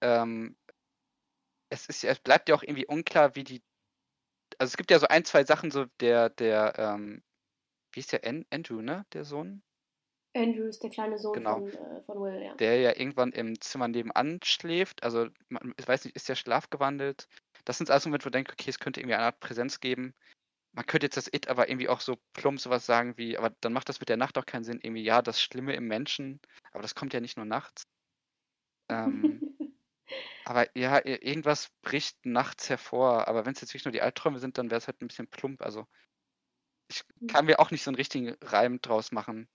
Ähm, es ist es bleibt ja auch irgendwie unklar, wie die. Also es gibt ja so ein, zwei Sachen, so der, der, ähm, wie ist der An Andrew, ne? Der Sohn? Andrew ist der kleine Sohn Genau. von, äh, von Will, ja. der ja irgendwann im Zimmer nebenan schläft. Also, man, ich weiß nicht, ist der schlafgewandelt? Das sind alles Momente, wo ich denke, okay, es könnte irgendwie eine Art Präsenz geben. Man könnte jetzt das It aber irgendwie auch so plump sowas sagen wie, aber dann macht das mit der Nacht auch keinen Sinn. Irgendwie, ja, das Schlimme im Menschen, aber das kommt ja nicht nur nachts. Ähm, (laughs) aber ja, irgendwas bricht nachts hervor. Aber wenn es jetzt wirklich nur die Albträume sind, dann wäre es halt ein bisschen plump. Also, ich kann mir auch nicht so einen richtigen Reim draus machen.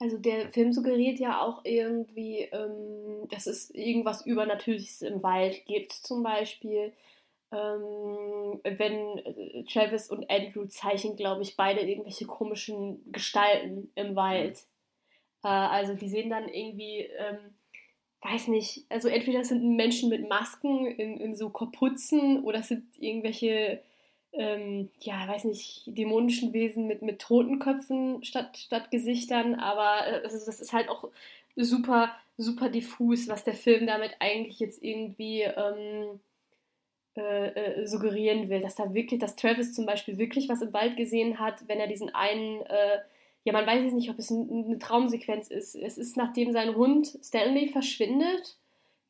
Also der Film suggeriert ja auch irgendwie, ähm, dass es irgendwas Übernatürliches im Wald gibt. Zum Beispiel, ähm, wenn äh, Travis und Andrew zeichnen, glaube ich, beide irgendwelche komischen Gestalten im Wald. Äh, also die sehen dann irgendwie, ähm, weiß nicht, also entweder sind Menschen mit Masken in, in so Kapuzen oder es sind irgendwelche ähm, ja, weiß nicht, dämonischen Wesen mit, mit Totenköpfen statt, statt Gesichtern, aber also das ist halt auch super, super diffus, was der Film damit eigentlich jetzt irgendwie ähm, äh, äh, suggerieren will, dass da wirklich, dass Travis zum Beispiel wirklich was im Wald gesehen hat, wenn er diesen einen, äh, ja, man weiß jetzt nicht, ob es eine Traumsequenz ist. Es ist, nachdem sein Hund Stanley verschwindet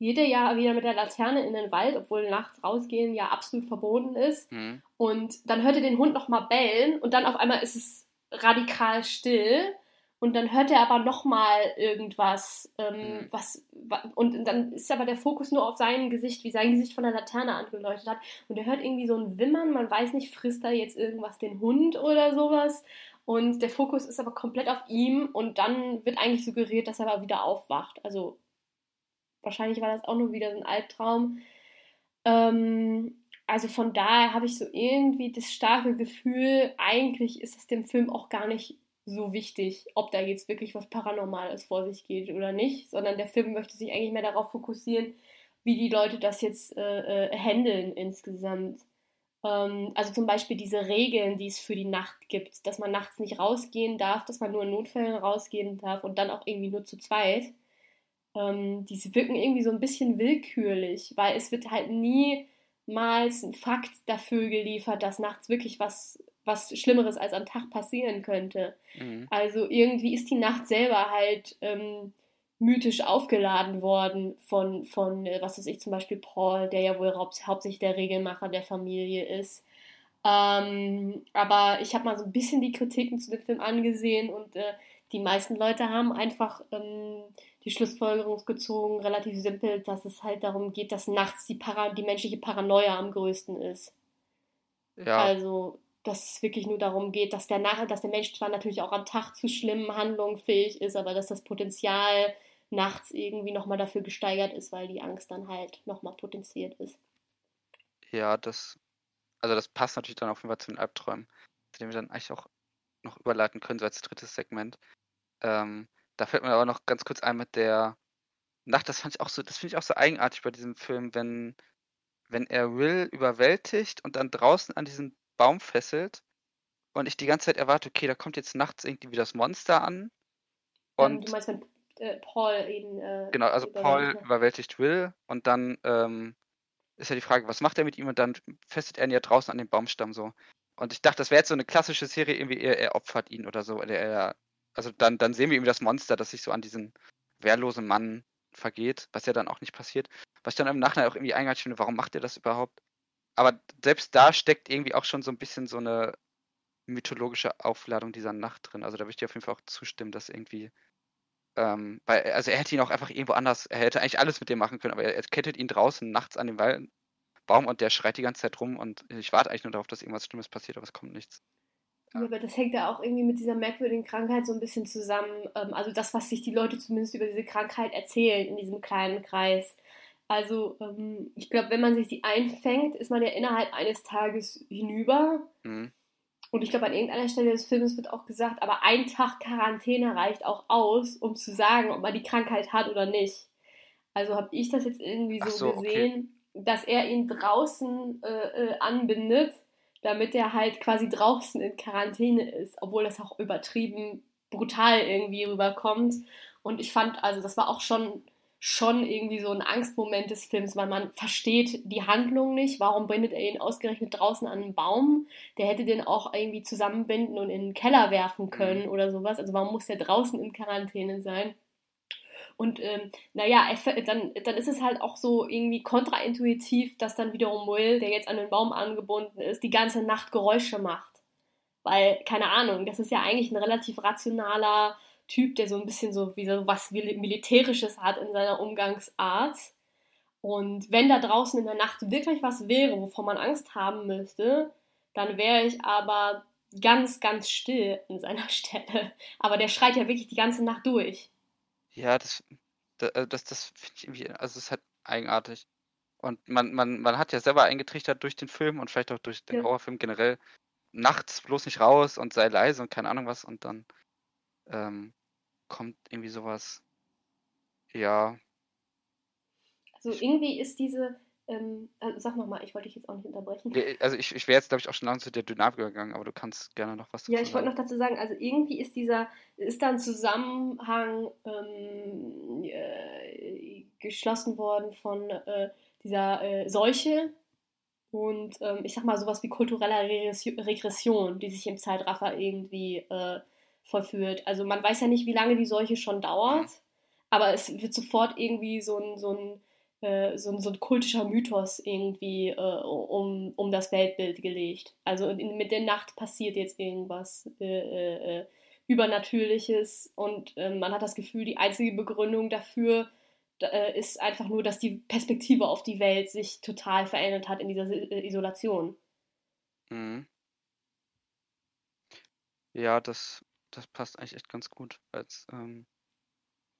jede Jahr wieder mit der Laterne in den Wald, obwohl nachts rausgehen ja absolut verboten ist. Mhm. Und dann hört er den Hund nochmal bellen und dann auf einmal ist es radikal still. Und dann hört er aber nochmal irgendwas, ähm, mhm. was, und dann ist aber der Fokus nur auf sein Gesicht, wie sein Gesicht von der Laterne angeleuchtet hat. Und er hört irgendwie so ein Wimmern, man weiß nicht, frisst da jetzt irgendwas den Hund oder sowas. Und der Fokus ist aber komplett auf ihm und dann wird eigentlich suggeriert, dass er aber wieder aufwacht. Also wahrscheinlich war das auch nur wieder ein Albtraum. Ähm, also von daher habe ich so irgendwie das starke Gefühl, eigentlich ist es dem Film auch gar nicht so wichtig, ob da jetzt wirklich was Paranormales vor sich geht oder nicht, sondern der Film möchte sich eigentlich mehr darauf fokussieren, wie die Leute das jetzt äh, äh, handeln insgesamt. Ähm, also zum Beispiel diese Regeln, die es für die Nacht gibt, dass man nachts nicht rausgehen darf, dass man nur in Notfällen rausgehen darf und dann auch irgendwie nur zu zweit ähm, die wirken irgendwie so ein bisschen willkürlich, weil es wird halt niemals ein Fakt dafür geliefert, dass nachts wirklich was, was Schlimmeres als am Tag passieren könnte. Mhm. Also irgendwie ist die Nacht selber halt ähm, mythisch aufgeladen worden von, von, äh, was weiß ich, zum Beispiel Paul, der ja wohl haupt, hauptsächlich der Regelmacher der Familie ist. Ähm, aber ich habe mal so ein bisschen die Kritiken zu dem Film angesehen und äh, die meisten Leute haben einfach ähm, die Schlussfolgerung gezogen, relativ simpel, dass es halt darum geht, dass nachts die, Para die menschliche Paranoia am größten ist. Ja. Also, dass es wirklich nur darum geht, dass der, Nach dass der Mensch zwar natürlich auch am Tag zu schlimmen Handlungen fähig ist, aber dass das Potenzial nachts irgendwie nochmal dafür gesteigert ist, weil die Angst dann halt nochmal potenziert ist. Ja, das, also das passt natürlich dann auf jeden Fall zu den Albträumen, zu denen wir dann eigentlich auch noch überleiten können, so als drittes Segment. Ähm, da fällt mir aber noch ganz kurz ein mit der Nacht, das fand ich auch so, das finde ich auch so eigenartig bei diesem Film, wenn, wenn er Will überwältigt und dann draußen an diesem Baum fesselt und ich die ganze Zeit erwarte, okay, da kommt jetzt nachts irgendwie das Monster an. Und du meinst, wenn äh, Paul ihn. Äh, genau, also Paul überwältigt Will und dann ähm, ist ja die Frage, was macht er mit ihm und dann fesselt er ihn ja draußen an den Baumstamm so. Und ich dachte, das wäre jetzt so eine klassische Serie, irgendwie er, er opfert ihn oder so, oder er also dann, dann sehen wir eben das Monster, das sich so an diesen wehrlosen Mann vergeht, was ja dann auch nicht passiert. Was ich dann im Nachhinein auch irgendwie eingehalten finde, warum macht er das überhaupt? Aber selbst da steckt irgendwie auch schon so ein bisschen so eine mythologische Aufladung dieser Nacht drin. Also da würde ich dir auf jeden Fall auch zustimmen, dass irgendwie, ähm, weil, also er hätte ihn auch einfach irgendwo anders, er hätte eigentlich alles mit dem machen können, aber er, er kettet ihn draußen nachts an dem Baum und der schreit die ganze Zeit rum und ich warte eigentlich nur darauf, dass irgendwas Schlimmes passiert, aber es kommt nichts. Ja, aber das hängt ja auch irgendwie mit dieser merkwürdigen Krankheit so ein bisschen zusammen. Ähm, also das, was sich die Leute zumindest über diese Krankheit erzählen in diesem kleinen Kreis. Also ähm, ich glaube, wenn man sich die einfängt, ist man ja innerhalb eines Tages hinüber. Mhm. Und ich glaube, an irgendeiner Stelle des Films wird auch gesagt, aber ein Tag Quarantäne reicht auch aus, um zu sagen, ob man die Krankheit hat oder nicht. Also habe ich das jetzt irgendwie so, so gesehen, okay. dass er ihn draußen äh, äh, anbindet damit er halt quasi draußen in Quarantäne ist, obwohl das auch übertrieben brutal irgendwie rüberkommt. Und ich fand, also das war auch schon, schon irgendwie so ein Angstmoment des Films, weil man versteht die Handlung nicht. Warum bindet er ihn ausgerechnet draußen an einen Baum? Der hätte den auch irgendwie zusammenbinden und in den Keller werfen können mhm. oder sowas. Also warum muss der draußen in Quarantäne sein? Und ähm, naja, dann, dann ist es halt auch so irgendwie kontraintuitiv, dass dann wiederum Will, der jetzt an den Baum angebunden ist, die ganze Nacht Geräusche macht. Weil, keine Ahnung, das ist ja eigentlich ein relativ rationaler Typ, der so ein bisschen so wie so was Militärisches hat in seiner Umgangsart. Und wenn da draußen in der Nacht wirklich was wäre, wovon man Angst haben müsste, dann wäre ich aber ganz, ganz still in seiner (laughs) Stelle. Aber der schreit ja wirklich die ganze Nacht durch. Ja, das, das, äh, das, das finde ich irgendwie, also es ist halt eigenartig. Und man, man, man hat ja selber eingetrichtert durch den Film und vielleicht auch durch den Ja. Horrorfilm generell, nachts bloß nicht raus und sei leise und keine Ahnung was und dann ähm, kommt irgendwie sowas, ja, Also irgendwie ist diese, ähm, äh, sag nochmal, ich wollte dich jetzt auch nicht unterbrechen. Nee, Also ich, ich wäre jetzt, glaube ich, auch schon lange zu der Dynamik gegangen, aber du kannst gerne noch was dazu Ja, ich wollte noch dazu sagen, also irgendwie ist dieser, ist da ein Zusammenhang ähm, äh, geschlossen worden von äh, dieser äh, Seuche und ähm, ich sag mal sowas wie kultureller Regression, die sich im Zeitraffer irgendwie äh, vollführt. Also man weiß ja nicht, wie lange die Seuche schon dauert, aber es wird sofort irgendwie so ein, so ein äh, so, ein, so ein kultischer Mythos irgendwie äh, um, um das Weltbild gelegt. Also in, mit der Nacht passiert jetzt irgendwas äh, äh, Übernatürliches und äh, man hat das Gefühl, die einzige Begründung dafür äh, ist einfach nur, dass die Perspektive auf die Welt sich total verändert hat in dieser äh, Isolation. Mhm. Ja, das, das passt eigentlich echt ganz gut als ähm,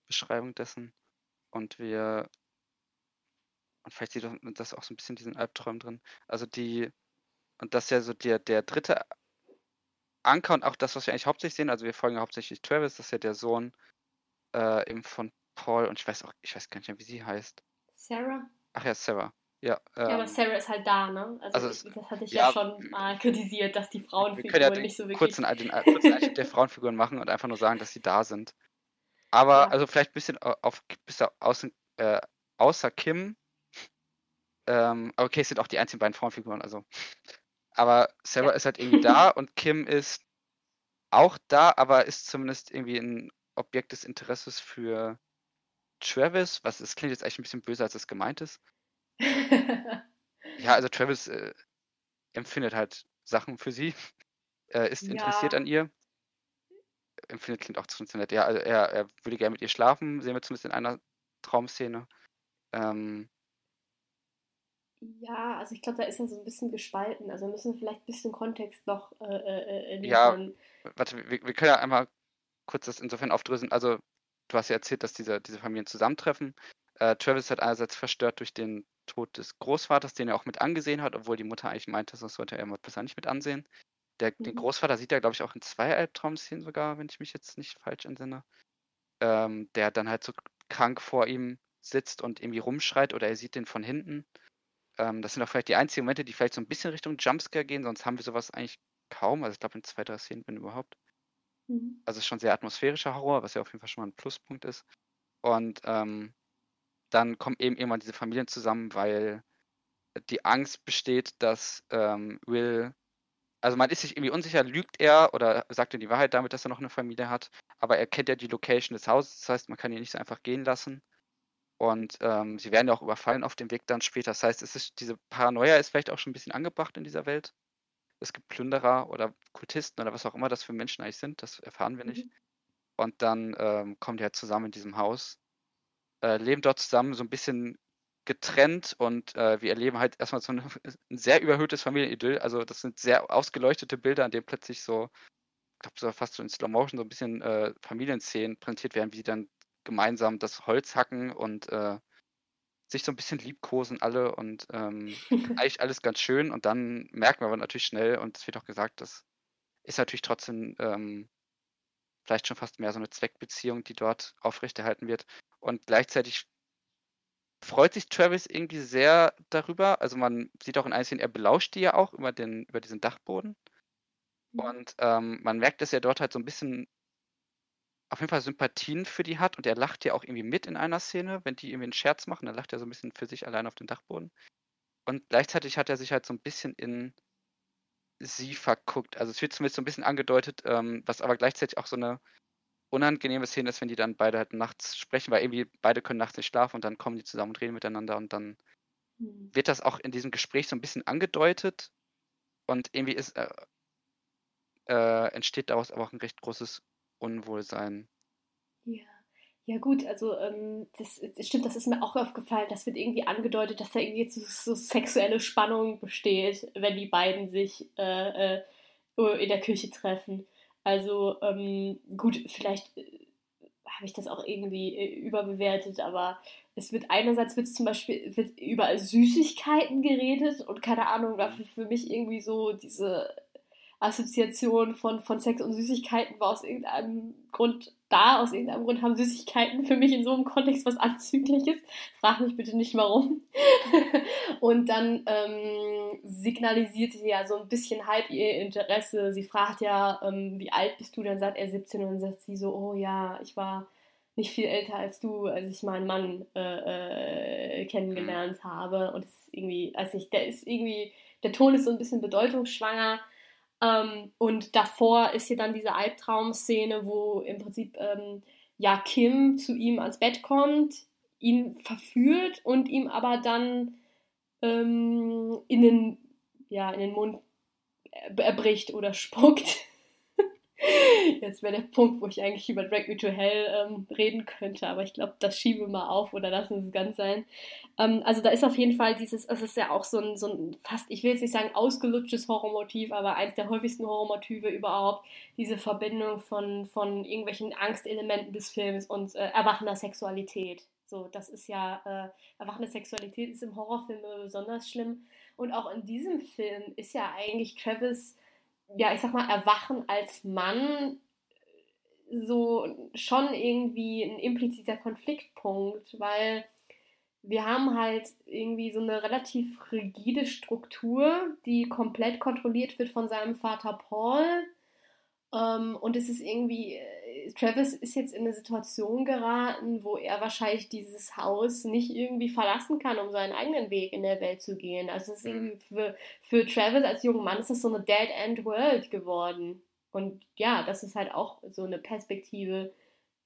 Beschreibung dessen. Und wir, und vielleicht sieht man das auch so ein bisschen diesen Albtraum drin. Also die, und das ist ja so der, der dritte Anker und auch das, was wir eigentlich hauptsächlich sehen, also wir folgen ja hauptsächlich Travis, das ist ja der Sohn äh, eben von Paul und ich weiß auch, ich weiß gar nicht mehr, wie sie heißt. Sarah? Ach ja, Sarah. Ja, Ja, aber ähm, Sarah ist halt da, ne? Also, also ich, das hatte ich ja, ja, schon mal kritisiert, dass die wir können ja Frauenfiguren den nicht so wirklich. kurzen, den kurzen der Frauenfiguren machen und einfach nur sagen, dass sie da sind. Aber Ja. also vielleicht ein bisschen au- auf bis au- außen, äh, außer Kim. Ähm, aber okay, es sind auch die einzigen beiden Frauenfiguren, also. Aber Sarah Ja. ist halt irgendwie da und Kim ist auch da, aber ist zumindest irgendwie ein Objekt des Interesses für Travis, was es klingt jetzt eigentlich ein bisschen böser, als es gemeint ist. (laughs) Ja, also Travis äh, empfindet halt Sachen für sie, (laughs) äh, ist interessiert Ja. an ihr. Empfindet klingt auch zu nett. Ja, also er, er würde gerne mit ihr schlafen, sehen wir zumindest in einer Traumszene. Ähm, Ja, also ich glaube, da ist er so ein bisschen gespalten. Also wir müssen vielleicht ein bisschen Kontext noch äh, äh, äh, Ja. liefern. warte, wir, wir können ja einmal kurz das insofern aufdröseln. Also, du hast ja erzählt, dass diese, diese Familien zusammentreffen. Äh, Travis ist halt einerseits verstört durch den Tod des Großvaters, den er auch mit angesehen hat, obwohl die Mutter eigentlich meinte, das sollte er besser nicht mit ansehen. Der, Den Mhm. Großvater sieht er, glaube ich, auch in zwei Albtraumszenen sogar, wenn ich mich jetzt nicht falsch entsinne. Ähm, der dann halt so krank vor ihm sitzt und irgendwie rumschreit oder er sieht den von hinten. Ähm, das sind auch vielleicht die einzigen Momente, die vielleicht so ein bisschen Richtung Jumpscare gehen, sonst haben wir sowas eigentlich kaum. Also ich glaube in zwei, drei Szenen, wenn überhaupt. Mhm. Also es ist schon sehr atmosphärischer Horror, was ja auf jeden Fall schon mal ein Pluspunkt ist. Und ähm, dann kommen eben irgendwann diese Familien zusammen, weil die Angst besteht, dass ähm, Will, also man ist sich irgendwie unsicher, lügt er oder sagt er die Wahrheit damit, dass er noch eine Familie hat, aber er kennt ja die Location des Hauses, das heißt, man kann ihn nicht so einfach gehen lassen. Und ähm, sie werden ja auch überfallen auf dem Weg dann später. Das heißt, es ist, diese Paranoia ist vielleicht auch schon ein bisschen angebracht in dieser Welt. Es gibt Plünderer oder Kultisten oder was auch immer das für Menschen eigentlich sind, das erfahren wir nicht. Mhm. Und dann ähm, kommen die halt zusammen in diesem Haus, äh, leben dort zusammen so ein bisschen getrennt und äh, wir erleben halt erstmal so eine, (laughs) ein sehr überhöhtes Familienidyll. Also das sind sehr ausgeleuchtete Bilder, an denen plötzlich so, ich glaube so fast so in Slow Motion so ein bisschen äh, Familienszenen präsentiert werden, wie sie dann gemeinsam das Holz hacken und äh, sich so ein bisschen liebkosen alle und ähm, (laughs) eigentlich alles ganz schön und dann merken wir aber natürlich schnell, und es wird auch gesagt, das ist natürlich trotzdem ähm, vielleicht schon fast mehr so eine Zweckbeziehung, die dort aufrechterhalten wird. Und gleichzeitig freut sich Travis irgendwie sehr darüber. Also man sieht auch in einzelnen, er belauscht die ja auch über, den, über diesen Dachboden. Mhm. Und ähm, man merkt, dass er dort halt so ein bisschen auf jeden Fall Sympathien für die hat und er lacht ja auch irgendwie mit in einer Szene, wenn die irgendwie einen Scherz machen, dann lacht er so ein bisschen für sich allein auf dem Dachboden. Und gleichzeitig hat er sich halt so ein bisschen in sie verguckt. Also es wird zumindest so ein bisschen angedeutet, ähm, was aber gleichzeitig auch so eine unangenehme Szene ist, wenn die dann beide halt nachts sprechen, weil irgendwie beide können nachts nicht schlafen und dann kommen die zusammen und reden miteinander und dann Mhm. wird das auch in diesem Gespräch so ein bisschen angedeutet und irgendwie ist, äh, äh, entsteht daraus aber auch ein recht großes Unwohlsein. Ja. Ja gut, also ähm, das, das stimmt, das ist mir auch aufgefallen. Das wird irgendwie angedeutet, dass da irgendwie so, so sexuelle Spannung besteht, wenn die beiden sich äh, äh, in der Küche treffen. Also ähm, gut, vielleicht äh, habe ich das auch irgendwie äh, überbewertet, aber es wird einerseits wird zum Beispiel wird über Süßigkeiten geredet und keine Ahnung, dafür für mich irgendwie so diese Assoziation von, von Sex und Süßigkeiten war aus irgendeinem Grund da. Aus irgendeinem Grund haben Süßigkeiten für mich in so einem Kontext was Anzügliches. Frag mich bitte nicht warum. (laughs) und dann ähm, signalisiert sie ja so ein bisschen halb ihr Interesse. Sie fragt ja, ähm, wie alt bist du? Dann sagt er 17 und dann sagt sie so, oh ja, ich war nicht viel älter als du, als ich meinen Mann äh, äh, kennengelernt habe. Und es ist irgendwie, weiß nicht, der ist irgendwie, der Ton ist so ein bisschen bedeutungsschwanger ähm, und davor ist hier dann diese Albtraumszene, wo im Prinzip ähm, ja Kim zu ihm ans Bett kommt, ihn verführt und ihm aber dann ähm, in, den, ja, in den Mund erbricht oder (laughs) spuckt. Jetzt wäre der Punkt, wo ich eigentlich über Drag Me to Hell ähm, reden könnte, aber ich glaube, das schieben wir mal auf oder lassen es ganz sein. Ähm, also da ist auf jeden Fall dieses, es ist ja auch so ein, so ein fast, ich will jetzt nicht sagen ausgelutschtes Horrormotiv, aber eins der häufigsten Horrormotive überhaupt, diese Verbindung von, von irgendwelchen Angstelementen des Films und äh, erwachender Sexualität. So, das ist ja, äh, erwachende Sexualität ist im Horrorfilm besonders schlimm. Und auch in diesem Film ist ja eigentlich Travis ja, ich sag mal, Erwachen als Mann so schon irgendwie ein impliziter Konfliktpunkt, weil wir haben halt irgendwie so eine relativ rigide Struktur, die komplett kontrolliert wird von seinem Vater Paul. Ähm, und es ist irgendwie, äh, Travis ist jetzt in eine Situation geraten, wo er wahrscheinlich dieses Haus nicht irgendwie verlassen kann, um seinen eigenen Weg in der Welt zu gehen. Also es ist irgendwie für, für Travis als junger Mann ist das so eine Dead-End-World geworden. Und ja, das ist halt auch so eine Perspektive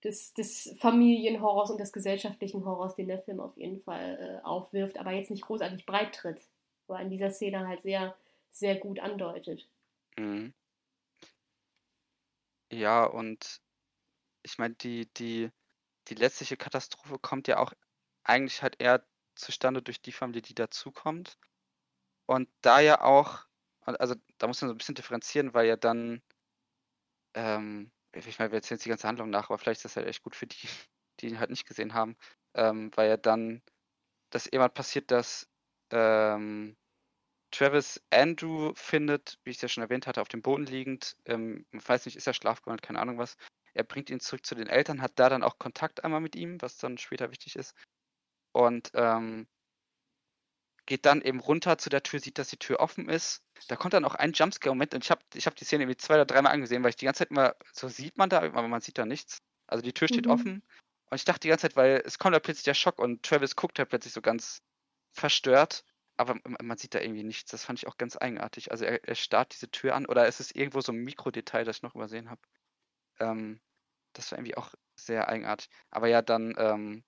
des, des Familienhorrors und des gesellschaftlichen Horrors, den der Film auf jeden Fall äh, aufwirft, aber jetzt nicht großartig breit tritt, wo er in dieser Szene halt sehr, sehr gut andeutet. Mhm. Ja, und ich meine, die, die, die letztliche Katastrophe kommt ja auch eigentlich halt eher zustande durch die Familie, die dazukommt. Und da ja auch, also da muss man so ein bisschen differenzieren, weil ja dann, ähm, ich meine, wir erzählen jetzt die ganze Handlung nach, aber vielleicht ist das halt echt gut für die, (laughs) die ihn halt nicht gesehen haben, ähm, weil ja dann, dass irgendwann passiert, dass ähm, Travis Andrew findet, wie ich es ja schon erwähnt hatte, auf dem Boden liegend. Ähm, ich weiß nicht, ist er schlafgewandelt, keine Ahnung was. Er bringt ihn zurück zu den Eltern, hat da dann auch Kontakt einmal mit ihm, was dann später wichtig ist. Und ähm, geht dann eben runter zu der Tür, sieht, dass die Tür offen ist. Da kommt dann auch ein Jumpscare-Moment und ich habe ich hab die Szene irgendwie zwei oder dreimal angesehen, weil ich die ganze Zeit immer, so sieht man da, aber man sieht da nichts. Also die Tür steht mhm. offen und ich dachte die ganze Zeit, weil es kommt da plötzlich der Schock und Travis guckt da plötzlich so ganz verstört aber man sieht da irgendwie nichts. Das fand ich auch ganz eigenartig. Also er, er starrt diese Tür an oder ist es irgendwo so ein Mikrodetail, das ich noch übersehen habe. Ähm, das war irgendwie auch sehr eigenartig. Aber ja, dann ähm,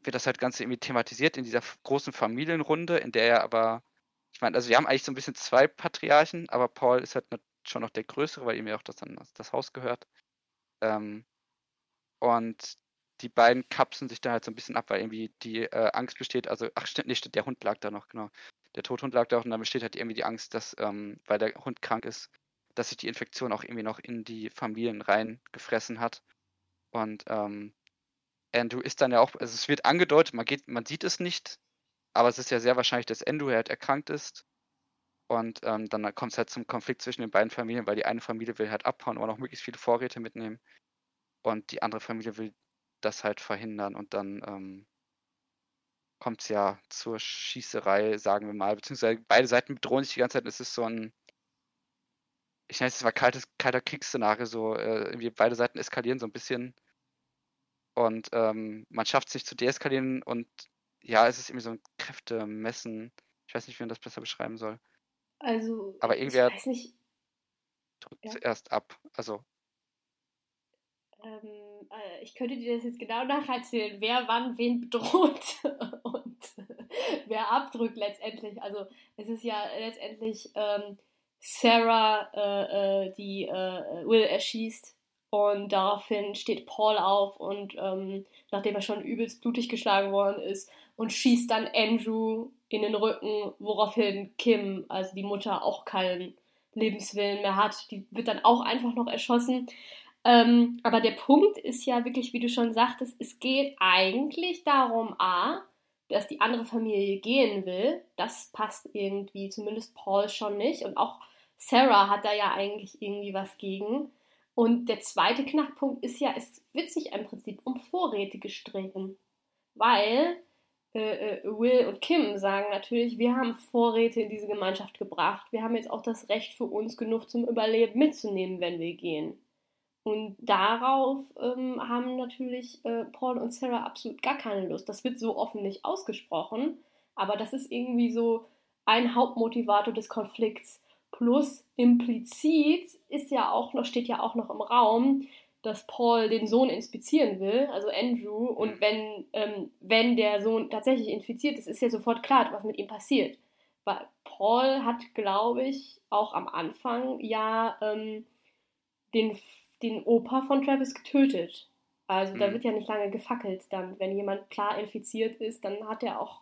wird das halt Ganze irgendwie thematisiert in dieser großen Familienrunde, in der er aber, ich meine, also wir haben eigentlich so ein bisschen zwei Patriarchen, aber Paul ist halt schon noch der Größere, weil ihm ja auch das, das Haus gehört. Ähm, und die beiden kapseln sich da halt so ein bisschen ab, weil irgendwie die äh, Angst besteht, also, ach stimmt, nee, der Hund lag da noch, genau. Der Tothund lag da auch und dann besteht halt irgendwie die Angst, dass, ähm, weil der Hund krank ist, dass sich die Infektion auch irgendwie noch in die Familien reingefressen hat. Und ähm, Andrew ist dann ja auch, also es wird angedeutet, man, geht, man sieht es nicht, aber es ist ja sehr wahrscheinlich, dass Andrew halt erkrankt ist. Und ähm, dann kommt es halt zum Konflikt zwischen den beiden Familien, weil die eine Familie will halt abhauen, aber noch möglichst viele Vorräte mitnehmen. Und die andere Familie will das halt verhindern und dann ähm, kommt es ja zur Schießerei, sagen wir mal, beziehungsweise beide Seiten bedrohen sich die ganze Zeit. Es ist so ein, ich nenne es mal kaltes, kalter Kriegsszenario, so äh, irgendwie beide Seiten eskalieren so ein bisschen und ähm, man schafft es nicht zu deeskalieren und ja, es ist irgendwie so ein Kräftemessen. Ich weiß nicht, wie man das besser beschreiben soll. Also, aber irgendwer ich weiß nicht. drückt ja. zuerst ab. Also ähm, äh, ich könnte dir das jetzt genau (laughs) nacherzählen, wer wann wen bedroht (laughs) und (laughs) wer abdrückt letztendlich. Also es ist ja letztendlich ähm, Sarah, äh, äh, die äh, Will erschießt und daraufhin steht Paul auf und ähm, nachdem er schon übelst blutig geschlagen worden ist und schießt dann Andrew in den Rücken, woraufhin Kim, also die Mutter, auch keinen Lebenswillen mehr hat. Die wird dann auch einfach noch erschossen. Ähm, aber der Punkt ist ja wirklich, wie du schon sagtest, es geht eigentlich darum, a, dass die andere Familie gehen will. Das passt irgendwie, zumindest Paul schon nicht. Und auch Sarah hat da ja eigentlich irgendwie was gegen. Und der zweite Knackpunkt ist ja, es wird sich im Prinzip um Vorräte gestritten. Weil äh, äh, Will und Kim sagen natürlich, wir haben Vorräte in diese Gemeinschaft gebracht. Wir haben jetzt auch das Recht für uns genug zum Überleben mitzunehmen, wenn wir gehen. Und darauf ähm, haben natürlich äh, Paul und Sarah absolut gar keine Lust. Das wird so offen nicht ausgesprochen, aber das ist irgendwie so ein Hauptmotivator des Konflikts. Plus implizit ist ja auch noch, steht ja auch noch im Raum, dass Paul den Sohn inspizieren will, also Andrew, und mhm. wenn, ähm, wenn der Sohn tatsächlich infiziert ist, ist ja sofort klar, was mit ihm passiert. Weil Paul hat, glaube ich, auch am Anfang ja ähm, den den Opa von Travis getötet. Also mhm. da wird ja nicht lange gefackelt dann. Wenn jemand klar infiziert ist, dann hat er auch,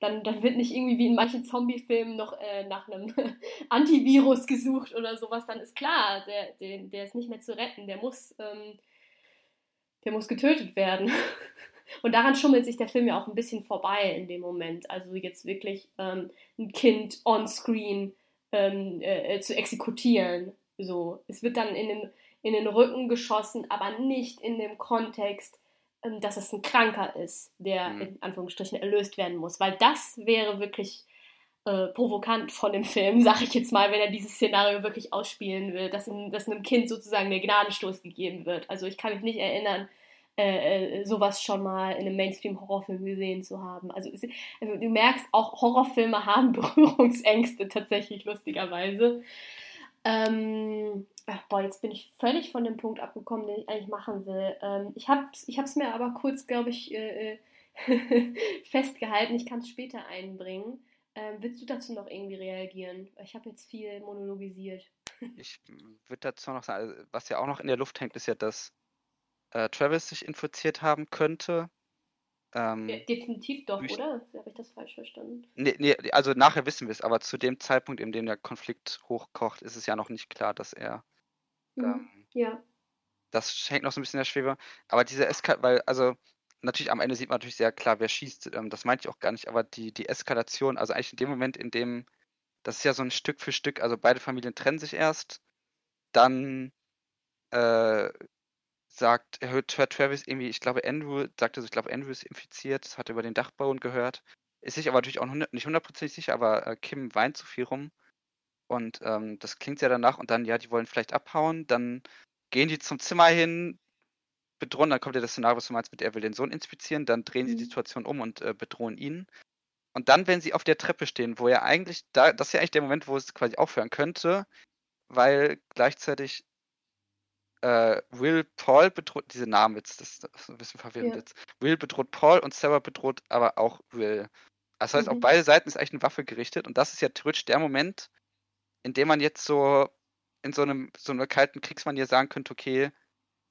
dann, dann wird nicht irgendwie wie in manchen Zombie-Filmen noch äh, nach einem (laughs) Antivirus gesucht oder sowas. Dann ist klar, der, der, der ist nicht mehr zu retten. Der muss, ähm, der muss getötet werden. (laughs) Und daran schummelt sich der Film ja auch ein bisschen vorbei in dem Moment. Also jetzt wirklich ähm, ein Kind on-screen ähm, äh, zu exekutieren. So, es wird dann in den in den Rücken geschossen, aber nicht in dem Kontext, ähm, dass es ein Kranker ist, der mhm. in Anführungsstrichen erlöst werden muss. Weil das wäre wirklich äh, provokant von dem Film, (laughs) sag ich jetzt mal, wenn er dieses Szenario wirklich ausspielen will, dass, in, dass einem Kind sozusagen der Gnadenstoß gegeben wird. Also ich kann mich nicht erinnern, äh, äh sowas schon mal in einem Mainstream-Horrorfilm gesehen zu haben. Also, also, du merkst, auch Horrorfilme haben (laughs) Berührungsängste tatsächlich, lustigerweise. Ähm, boah, jetzt bin ich völlig von dem Punkt abgekommen, den ich eigentlich machen will. Ähm, ich habe es ich mir aber kurz, glaube ich, äh, äh (laughs) festgehalten. Ich kann es später einbringen. Ähm, willst du dazu noch irgendwie reagieren? Ich habe jetzt viel monologisiert. ich würde dazu noch sagen, also, was ja auch noch in der Luft hängt, ist ja, dass äh, Travis sich infiziert haben könnte. Ähm, ja, definitiv doch, durch, oder? Habe ich das falsch verstanden? Nee, nee, also nachher wissen wir es, aber zu dem Zeitpunkt, in dem der Konflikt hochkocht, ist es ja noch nicht klar, dass er. Mhm. Ähm, ja. Das hängt noch so ein bisschen in der Schwebe. Aber diese Eskalation, weil, also natürlich am Ende sieht man natürlich sehr klar, wer schießt. Ähm, das meinte ich auch gar nicht, aber die, die Eskalation, also eigentlich in dem Moment, in dem, das ist ja so ein Stück für Stück, also beide Familien trennen sich erst, dann äh, sagt, er hört, hört Travis irgendwie, ich glaube, Andrew, sagt er so, ich glaube, Andrew ist infiziert, das hat er über den Dachboden gehört. Ist sich aber natürlich auch nicht hundertprozentig sicher, aber äh, Kim weint zu viel rum. Und ähm, das klingt ja danach und dann, ja, die wollen vielleicht abhauen, dann gehen die zum Zimmer hin, bedrohen, dann kommt ja das Szenario, was du meinst, mit er will den Sohn inspizieren, dann drehen sie die mhm. Situation um und äh, bedrohen ihn. Und dann, wenn sie auf der Treppe stehen, wo er eigentlich, da, das ist ja eigentlich der Moment, wo es quasi aufhören könnte, weil gleichzeitig äh, Will Paul bedroht, diese Namen jetzt, das, das ist ein bisschen verwirrend ja. jetzt. Will bedroht Paul und Sarah bedroht aber auch Will. Das heißt, mhm. auf beide Seiten ist eigentlich eine Waffe gerichtet und das ist ja theoretisch der Moment, in dem man jetzt so in so einem so einer kalten Kriegsmanier sagen könnte, okay,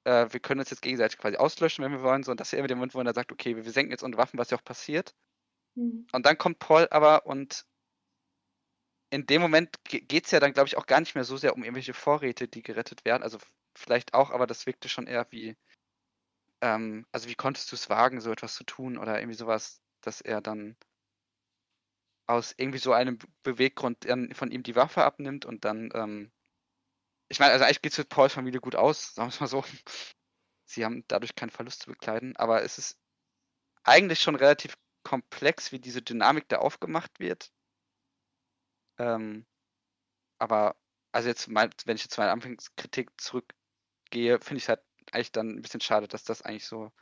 äh, wir können uns jetzt gegenseitig quasi auslöschen, wenn wir wollen, so und das ist ja immer der Moment, wo er sagt, okay, wir senken jetzt unsere Waffen, was ja auch passiert. Mhm. Und dann kommt Paul aber und in dem Moment geht es ja dann, glaube ich, auch gar nicht mehr so sehr um irgendwelche Vorräte, die gerettet werden. Also vielleicht auch, aber das wirkte schon eher wie, ähm, also wie konntest du es wagen, so etwas zu tun oder irgendwie sowas, dass er dann aus irgendwie so einem Beweggrund von ihm die Waffe abnimmt und dann, ähm, ich meine, also eigentlich geht es für Pauls Familie gut aus, (laughs) sagen wir es mal so. Sie haben dadurch keinen Verlust zu bekleiden, aber es ist eigentlich schon relativ komplex, wie diese Dynamik da aufgemacht wird. Ähm, aber, also jetzt, mein, wenn ich jetzt meine Anfangskritik zurück gehe, finde ich es halt eigentlich dann ein bisschen schade, dass das eigentlich so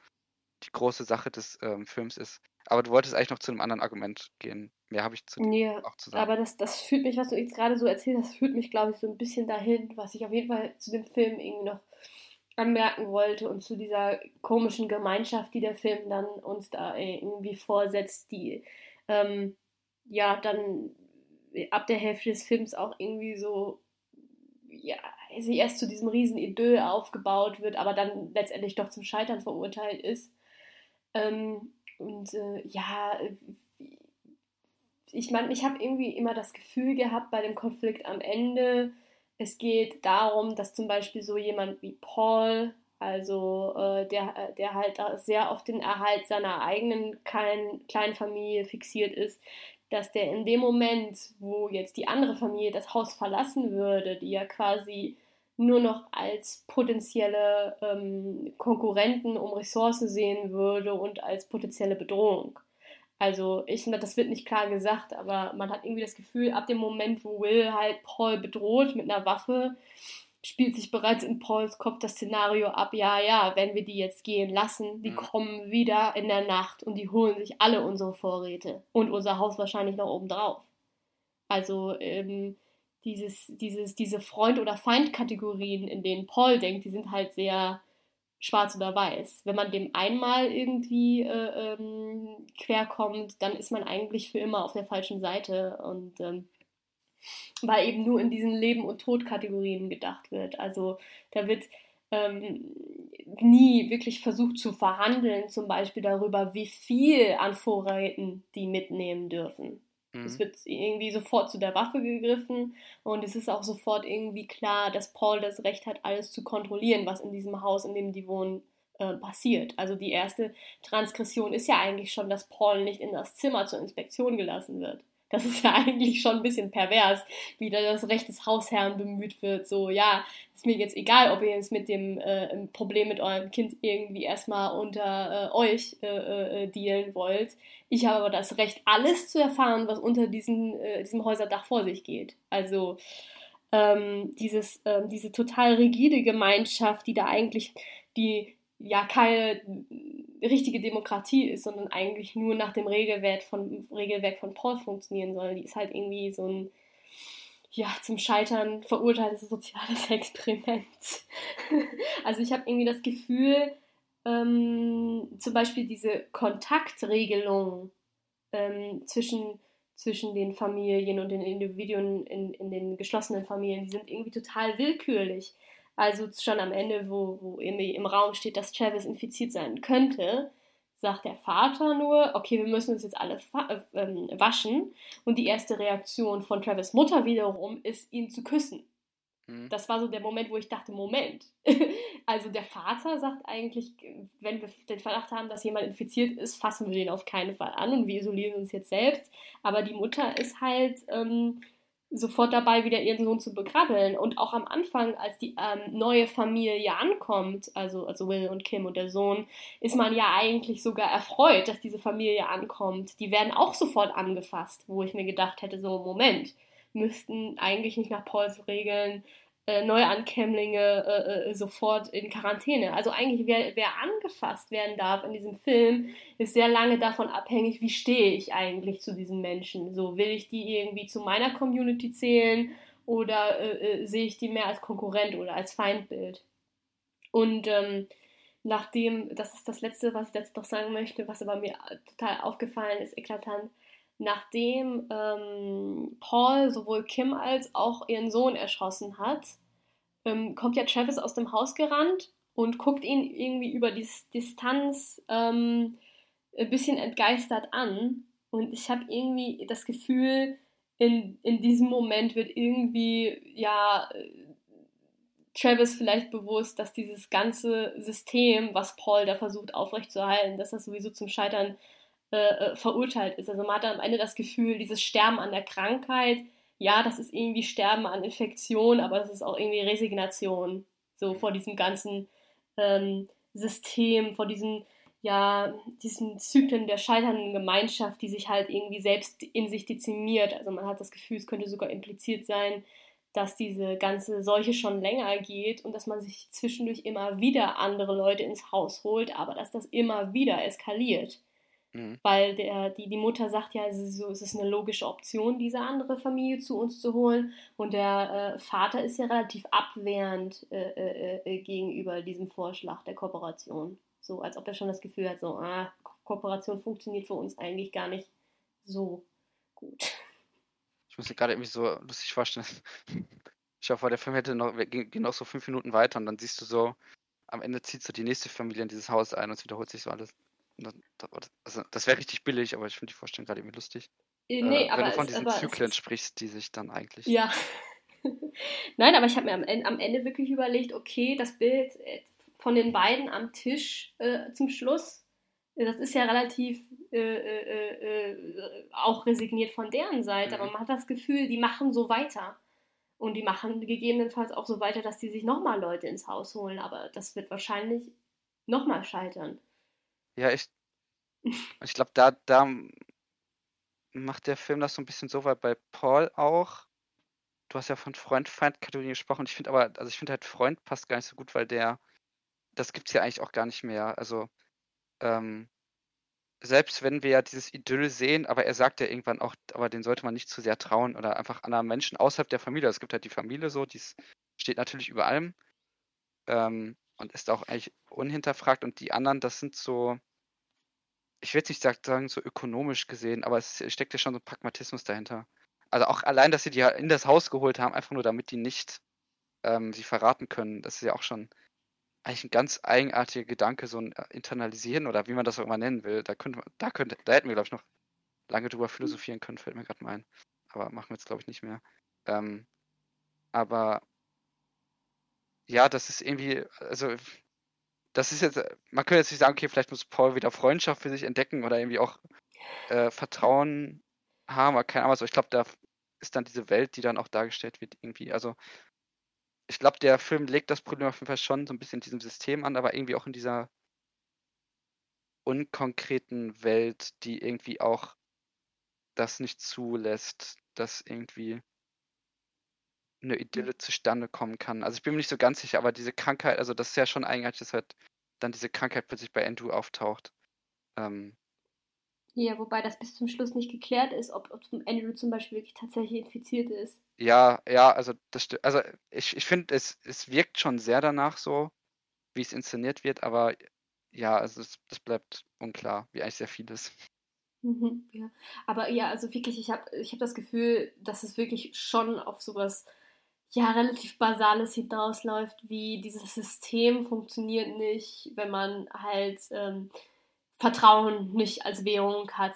die große Sache des ähm, Films ist. Aber du wolltest eigentlich noch zu einem anderen Argument gehen. Mehr habe ich zu ja, auch zu sagen. Aber das, das führt mich, was du jetzt gerade so erzählst, das führt mich, glaube ich, so ein bisschen dahin, was ich auf jeden Fall zu dem Film irgendwie noch anmerken wollte und zu dieser komischen Gemeinschaft, die der Film dann uns da irgendwie vorsetzt, die ähm, ja dann ab der Hälfte des Films auch irgendwie so ja, sie erst zu diesem riesen Idyll aufgebaut wird, aber dann letztendlich doch zum Scheitern verurteilt ist. Ähm, und äh, ja, ich meine, ich habe irgendwie immer das Gefühl gehabt bei dem Konflikt am Ende, es geht darum, dass zum Beispiel so jemand wie Paul, also äh, der, äh, der halt sehr auf den Erhalt seiner eigenen kleinen, kleinen Familie fixiert ist, dass der in dem Moment, wo jetzt die andere Familie das Haus verlassen würde, die ja quasi nur noch als potenzielle ähm, Konkurrenten um Ressourcen sehen würde und als potenzielle Bedrohung. Also ich das wird nicht klar gesagt, aber man hat irgendwie das Gefühl, ab dem Moment, wo Will halt Paul bedroht mit einer Waffe, spielt sich bereits in Pauls Kopf das Szenario ab, ja, ja, wenn wir die jetzt gehen lassen, die mhm. kommen wieder in der Nacht und die holen sich alle unsere Vorräte und unser Haus wahrscheinlich noch oben drauf. Also ähm, dieses, dieses, diese Freund- oder Feind-Kategorien, in denen Paul denkt, die sind halt sehr schwarz oder weiß. Wenn man dem einmal irgendwie äh, ähm, querkommt, dann ist man eigentlich für immer auf der falschen Seite und ähm, weil eben nur in diesen Leben- und Tod-Kategorien gedacht wird. Also da wird ähm, nie wirklich versucht zu verhandeln, zum Beispiel darüber, wie viel an Vorräten die mitnehmen dürfen. Mhm. Es wird irgendwie sofort zu der Waffe gegriffen und es ist auch sofort irgendwie klar, dass Paul das Recht hat, alles zu kontrollieren, was in diesem Haus, in dem die wohnen, äh, passiert. Also die erste Transgression ist ja eigentlich schon, dass Paul nicht in das Zimmer zur Inspektion gelassen wird. Das ist ja (laughs) eigentlich schon ein bisschen pervers, wie da das Recht des Hausherrn bemüht wird. So, ja, ist mir jetzt egal, ob ihr jetzt mit dem äh, Problem mit eurem Kind irgendwie erstmal unter äh, euch äh, äh, dealen wollt. Ich habe aber das Recht, alles zu erfahren, was unter diesen, äh, diesem Häuserdach vor sich geht. Also ähm, dieses, ähm, diese total rigide Gemeinschaft, die da eigentlich die ja keine richtige Demokratie ist, sondern eigentlich nur nach dem Regelwerk von, Regelwerk von Paul funktionieren soll. Die ist halt irgendwie so ein ja, zum Scheitern verurteiltes soziales (laughs) Experiment. (laughs) also ich habe irgendwie das Gefühl, ähm, zum Beispiel diese Kontaktregelung ähm, zwischen, zwischen den Familien und den Individuen in, in den geschlossenen Familien, die sind irgendwie total willkürlich. Also schon am Ende, wo, wo irgendwie im Raum steht, dass Travis infiziert sein könnte, sagt der Vater nur, okay, wir müssen uns jetzt alle äh, ähm, waschen. Und die erste Reaktion von Travis Mutter wiederum ist, ihn zu küssen. Mhm. Das war so der Moment, wo ich dachte, Moment. (laughs) also der Vater sagt eigentlich, wenn wir den Verdacht haben, dass jemand infiziert ist, fassen wir den auf keinen Fall an und wir isolieren uns jetzt selbst. Aber die Mutter ist halt... Ähm, sofort dabei, wieder ihren Sohn zu begrabbeln. Und auch am Anfang, als die ähm, neue Familie ankommt, also, also Will und Kim und der Sohn, ist man ja eigentlich sogar erfreut, dass diese Familie ankommt. Die werden auch sofort angefasst, wo ich mir gedacht hätte, so, Moment, müssten eigentlich nicht nach Pauls Regeln äh, Neuankömmlinge äh, äh, sofort in Quarantäne. Also eigentlich, wer, wer angefasst werden darf in diesem Film, ist sehr lange davon abhängig, wie stehe ich eigentlich zu diesen Menschen. So, will ich die irgendwie zu meiner Community zählen oder äh, äh, sehe ich die mehr als Konkurrent oder als Feindbild? Und ähm, nachdem, das ist das Letzte, was ich jetzt noch sagen möchte, was aber mir total aufgefallen ist, eklatant, nachdem ähm, Paul sowohl Kim als auch ihren Sohn erschossen hat, ähm, kommt ja Travis aus dem Haus gerannt und guckt ihn irgendwie über die Distanz ähm, ein bisschen entgeistert an. Und ich habe irgendwie das Gefühl, in, in diesem Moment wird irgendwie, ja, Travis vielleicht bewusst, dass dieses ganze System, was Paul da versucht aufrechtzuerhalten, dass das sowieso zum Scheitern äh, äh, verurteilt ist. Also man hat am Ende das Gefühl, dieses Sterben an der Krankheit, ja, das ist irgendwie Sterben an Infektion, aber es ist auch irgendwie Resignation, so vor diesem ganzen ähm, System, vor diesen, ja, diesen Zyklen der scheiternden Gemeinschaft, die sich halt irgendwie selbst in sich dezimiert. Also man hat das Gefühl, es könnte sogar impliziert sein, dass diese ganze Seuche schon länger geht und dass man sich zwischendurch immer wieder andere Leute ins Haus holt, aber dass das immer wieder eskaliert. Mhm. Weil der, die, die Mutter sagt ja, es ist, so, es ist eine logische Option, diese andere Familie zu uns zu holen. Und der äh, Vater ist ja relativ abwehrend äh, äh, äh, gegenüber diesem Vorschlag der Kooperation. So, als ob er schon das Gefühl hat, so, ah, Kooperation funktioniert für uns eigentlich gar nicht so gut. Ich muss mir gerade irgendwie so lustig vorstellen. (laughs) Ich hoffe, der Film hätte noch, gehen noch so fünf Minuten weiter und dann siehst du so, am Ende zieht so die nächste Familie in dieses Haus ein und es wiederholt sich so alles. Also, das wäre richtig billig, aber ich finde die Vorstellung gerade irgendwie lustig. Äh, nee, äh, aber wenn du von es, diesen Zyklen sprichst, die sich dann eigentlich. Ja. (laughs) Nein, aber ich habe mir am Ende, am Ende, wirklich überlegt, okay, das Bild äh, von den beiden am Tisch äh, zum Schluss, äh, das ist ja relativ äh, äh, äh, auch resigniert von deren Seite, mhm. aber man hat das Gefühl, die machen so weiter. Und die machen gegebenenfalls auch so weiter, dass die sich nochmal Leute ins Haus holen, aber das wird wahrscheinlich nochmal scheitern. Ja, ich, (laughs) ich glaube, da, da macht der Film das so ein bisschen so, weil bei Paul auch, du hast ja von Freund-Feind-Kategorie gesprochen, ich finde aber, also ich finde halt Freund passt gar nicht so gut, weil der, das gibt es ja eigentlich auch gar nicht mehr. Also, ähm, selbst wenn wir ja dieses Idyll sehen, aber er sagt ja irgendwann auch, aber den sollte man nicht zu sehr trauen oder einfach anderen Menschen außerhalb der Familie. Es gibt halt die Familie so, die steht natürlich über allem ähm, und ist auch eigentlich unhinterfragt und die anderen, das sind so, ich will jetzt nicht sagen, so ökonomisch gesehen, aber es steckt ja schon so ein Pragmatismus dahinter. Also auch allein, dass sie die in das Haus geholt haben, einfach nur damit die nicht ähm, sie verraten können, das ist ja auch schon eigentlich ein ganz eigenartiger Gedanke, so ein äh, Internalisieren oder wie man das auch immer nennen will. Da könnte da könnte, da hätten wir, glaube ich, noch lange drüber philosophieren können, fällt mir gerade mal ein. Aber machen wir jetzt, glaube ich, nicht mehr. Ähm, aber ja, das ist irgendwie, also das ist jetzt, man könnte jetzt nicht sagen, okay, vielleicht muss Paul wieder Freundschaft für sich entdecken oder irgendwie auch äh, Vertrauen haben, aber keine Ahnung, also ich glaube, da ist dann diese Welt, die dann auch dargestellt wird, irgendwie, also ich glaube, der Film legt das Problem auf jeden Fall schon so ein bisschen in diesem System an, aber irgendwie auch in dieser unkonkreten Welt, die irgendwie auch das nicht zulässt, dass irgendwie eine Idylle zustande kommen kann. Also ich bin mir nicht so ganz sicher, aber diese Krankheit, also das ist ja schon eigenartig, dass halt dann diese Krankheit plötzlich bei Andrew auftaucht. Ähm, ja, wobei das bis zum Schluss nicht geklärt ist, ob, ob Andrew zum Beispiel wirklich tatsächlich infiziert ist. Ja, ja, also das Also ich, ich finde, es, es wirkt schon sehr danach so, wie es inszeniert wird, aber ja, also es, das bleibt unklar, wie eigentlich sehr vieles. Mhm, ja. Aber ja, also wirklich, ich habe ich hab das Gefühl, dass es wirklich schon auf sowas ja, relativ Basales hinausläuft, wie dieses System funktioniert nicht, wenn man halt ähm, Vertrauen nicht als Währung hat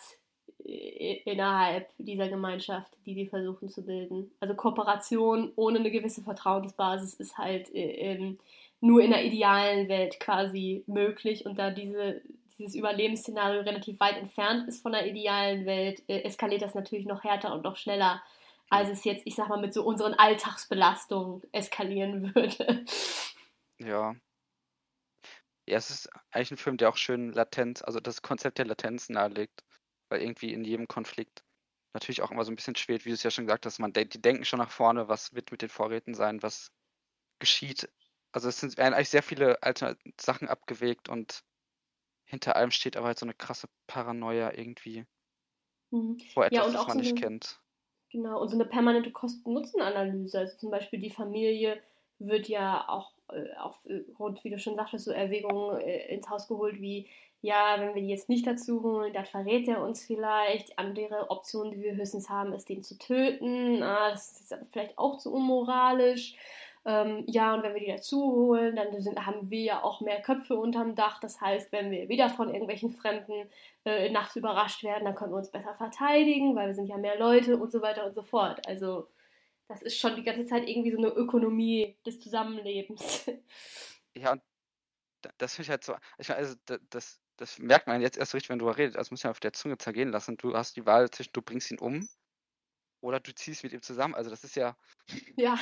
innerhalb dieser Gemeinschaft, die sie versuchen zu bilden. Also Kooperation ohne eine gewisse Vertrauensbasis ist halt äh, nur in der idealen Welt quasi möglich und da diese, dieses Überlebensszenario relativ weit entfernt ist von der idealen Welt, äh, eskaliert das natürlich noch härter und noch schneller, als es jetzt, ich sag mal, mit so unseren Alltagsbelastungen eskalieren würde. Ja, ja, es ist eigentlich ein Film, der auch schön Latenz, also das Konzept der Latenz nahelegt, weil irgendwie in jedem Konflikt natürlich auch immer so ein bisschen schwelt, wie du es ja schon gesagt hast, man, die denken schon nach vorne, was wird mit den Vorräten sein, was geschieht. Also es sind, werden eigentlich sehr viele alte Sachen abgewegt und hinter allem steht aber halt so eine krasse Paranoia irgendwie mhm. vor etwas, ja, und was man so nicht kennt. Genau, und so eine permanente Kosten-Nutzen-Analyse. Also zum Beispiel die Familie wird ja auch äh, aufgrund, äh, wie du schon sagtest, so Erwägungen äh, ins Haus geholt wie, ja, wenn wir die jetzt nicht dazu holen, dann verrät er uns vielleicht. Andere Option, die wir höchstens haben, ist, den zu töten. Ah, das ist vielleicht auch zu unmoralisch. Ähm, ja, und wenn wir die dazu holen, dann sind, haben wir ja auch mehr Köpfe unterm Dach. Das heißt, wenn wir wieder von irgendwelchen Fremden äh, nachts überrascht werden, dann können wir uns besser verteidigen, weil wir sind ja mehr Leute und so weiter und so fort. Also das ist schon die ganze Zeit irgendwie so eine Ökonomie des Zusammenlebens. (laughs) Ja, und das finde ich halt so, ich meine, also das, das merkt man jetzt erst richtig, wenn du redest, das muss man auf der Zunge zergehen lassen. Du hast die Wahl zwischen, du bringst ihn um oder du ziehst mit ihm zusammen. Also das ist ja. Ja,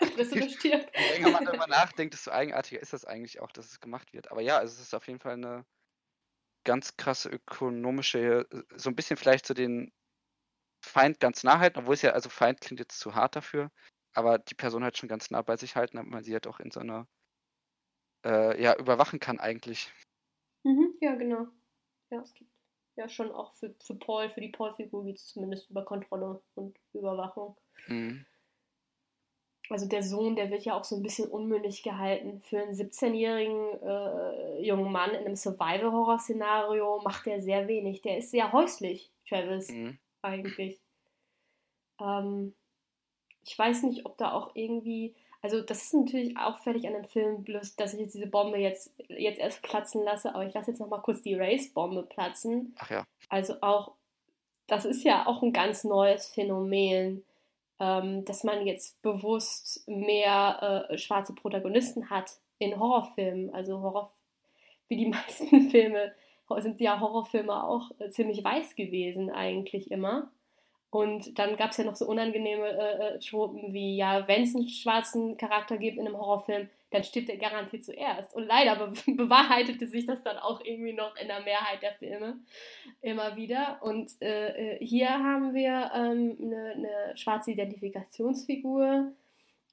(laughs) (laughs) Je länger man darüber nachdenkt, desto eigenartiger ist das eigentlich auch, dass es gemacht wird. Aber ja, es ist auf jeden Fall eine ganz krasse ökonomische, so ein bisschen vielleicht zu den Feind ganz nah halten, obwohl es ja, also Feind klingt jetzt zu hart dafür, aber die Person halt schon ganz nah bei sich halten, damit man sie halt auch in so einer, äh, ja, überwachen kann eigentlich. Mhm, ja, genau. Ja, es gibt ja schon auch für, für Paul, für die Paul-Figur geht es zumindest über Kontrolle und Überwachung. Mhm. Also der Sohn, der wird ja auch so ein bisschen unmündig gehalten. Für einen 17-jährigen äh, jungen Mann in einem Survival-Horror-Szenario macht er sehr wenig. Der ist sehr häuslich, Travis. Mhm eigentlich. Ähm, ich weiß nicht, ob da auch irgendwie, also das ist natürlich auffällig an dem Film, bloß dass ich jetzt diese Bombe jetzt, jetzt erst platzen lasse, aber ich lasse jetzt nochmal kurz die Race-Bombe platzen. Ach ja. Also auch, das ist ja auch ein ganz neues Phänomen, ähm, dass man jetzt bewusst mehr äh, schwarze Protagonisten hat in Horrorfilmen. Also Horror, wie die (laughs) meisten Filme sind ja Horrorfilme auch äh, ziemlich weiß gewesen eigentlich immer. Und dann gab es ja noch so unangenehme äh, äh, Tropen wie, ja, wenn es einen schwarzen Charakter gibt in einem Horrorfilm, dann stirbt er garantiert zuerst. Und leider be (laughs) bewahrheitete sich das dann auch irgendwie noch in der Mehrheit der Filme immer wieder. Und äh, äh hier haben wir ähm, eine, eine schwarze Identifikationsfigur.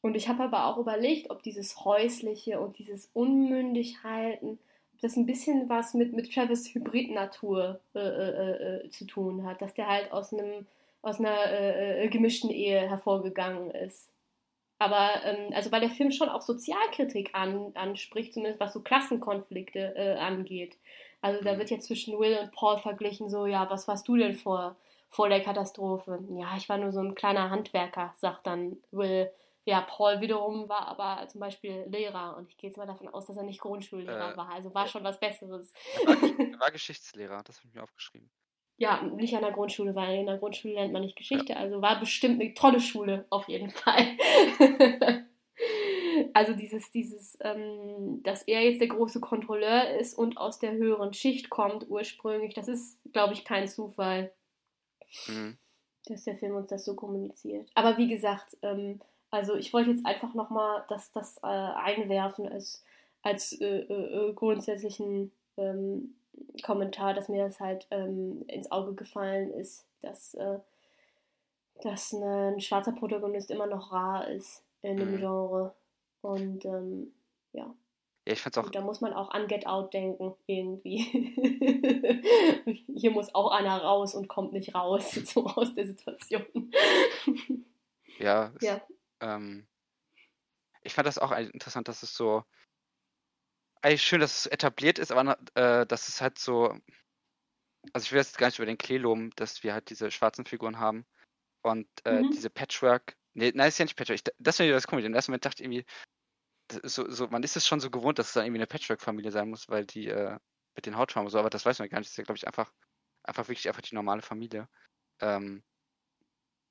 Und ich habe aber auch überlegt, ob dieses Häusliche und dieses Unmündighalten, ob das ein bisschen was mit, mit Travis Hybrid-Natur äh, äh, zu tun hat. Dass der halt aus einem aus einer äh, äh, gemischten Ehe hervorgegangen ist. Aber, ähm, also weil der Film schon auch Sozialkritik an, anspricht, zumindest was so Klassenkonflikte äh, angeht. Also da mhm. wird jetzt zwischen Will und Paul verglichen, so, ja, was warst du denn vor, vor der Katastrophe? Ja, ich war nur so ein kleiner Handwerker, sagt dann Will. Ja, Paul wiederum war aber zum Beispiel Lehrer und ich gehe jetzt mal davon aus, dass er nicht Grundschullehrer äh, war, also war schon was Besseres. Er war, (laughs) er war Geschichtslehrer, das habe ich mir aufgeschrieben ja, nicht an der Grundschule, weil in der Grundschule lernt man nicht Geschichte. Also war bestimmt eine tolle Schule, auf jeden Fall. (laughs) also dieses, dieses, ähm, dass er jetzt der große Kontrolleur ist und aus der höheren Schicht kommt ursprünglich, das ist, glaube ich, kein Zufall. Mhm. Dass der Film uns das so kommuniziert. Aber wie gesagt, ähm, also ich wollte jetzt einfach nochmal das, das äh, einwerfen als, als äh, äh, grundsätzlichen ähm, Kommentar, dass mir das halt ähm, ins Auge gefallen ist, dass, äh, dass ein schwarzer Protagonist immer noch rar ist in dem mhm. Genre. Und ähm, ja. Ja, ich fand's auch. Und da muss man auch an Get Out denken, irgendwie. (laughs) Hier muss auch einer raus und kommt nicht raus, (laughs) so aus der Situation. ja. Ja. Ähm, ich fand das auch interessant, dass es so eigentlich schön, dass es etabliert ist, aber äh, dass es halt so. Also ich will jetzt gar nicht über den Klee loben, dass wir halt diese schwarzen Figuren haben. Und äh, mhm. diese Patchwork. Nee, nein, ist ja nicht Patchwork. Ich, das finde ich das komisch. Im ersten Moment dachte ich irgendwie, so, so, man ist es schon so gewohnt, dass es dann irgendwie eine Patchwork-Familie sein muss, weil die äh, mit den Hautfarben so, aber das weiß man gar nicht. Das ist ja, glaube ich, einfach, einfach wirklich einfach die normale Familie, ähm,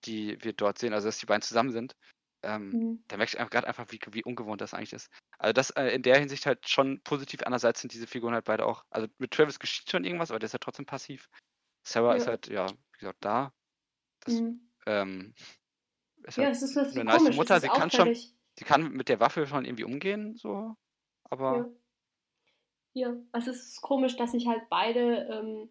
die wir dort sehen. Also, dass die beiden zusammen sind. Ähm, mhm. Da merke ich gerade einfach, wie, wie ungewohnt das eigentlich ist. Also das äh, in der Hinsicht halt schon positiv. Andererseits sind diese Figuren halt beide auch. Also mit Travis geschieht schon irgendwas, aber der ist ja trotzdem passiv. Sarah ja. ist halt, ja, wie gesagt, da. Das, mhm. ähm, ist ja, halt das ist eine nice Mutter. Sie kann schon, sie kann mit der Waffe schon irgendwie umgehen, so. Aber. Ja, ja. also es ist komisch, dass sich halt beide, ähm,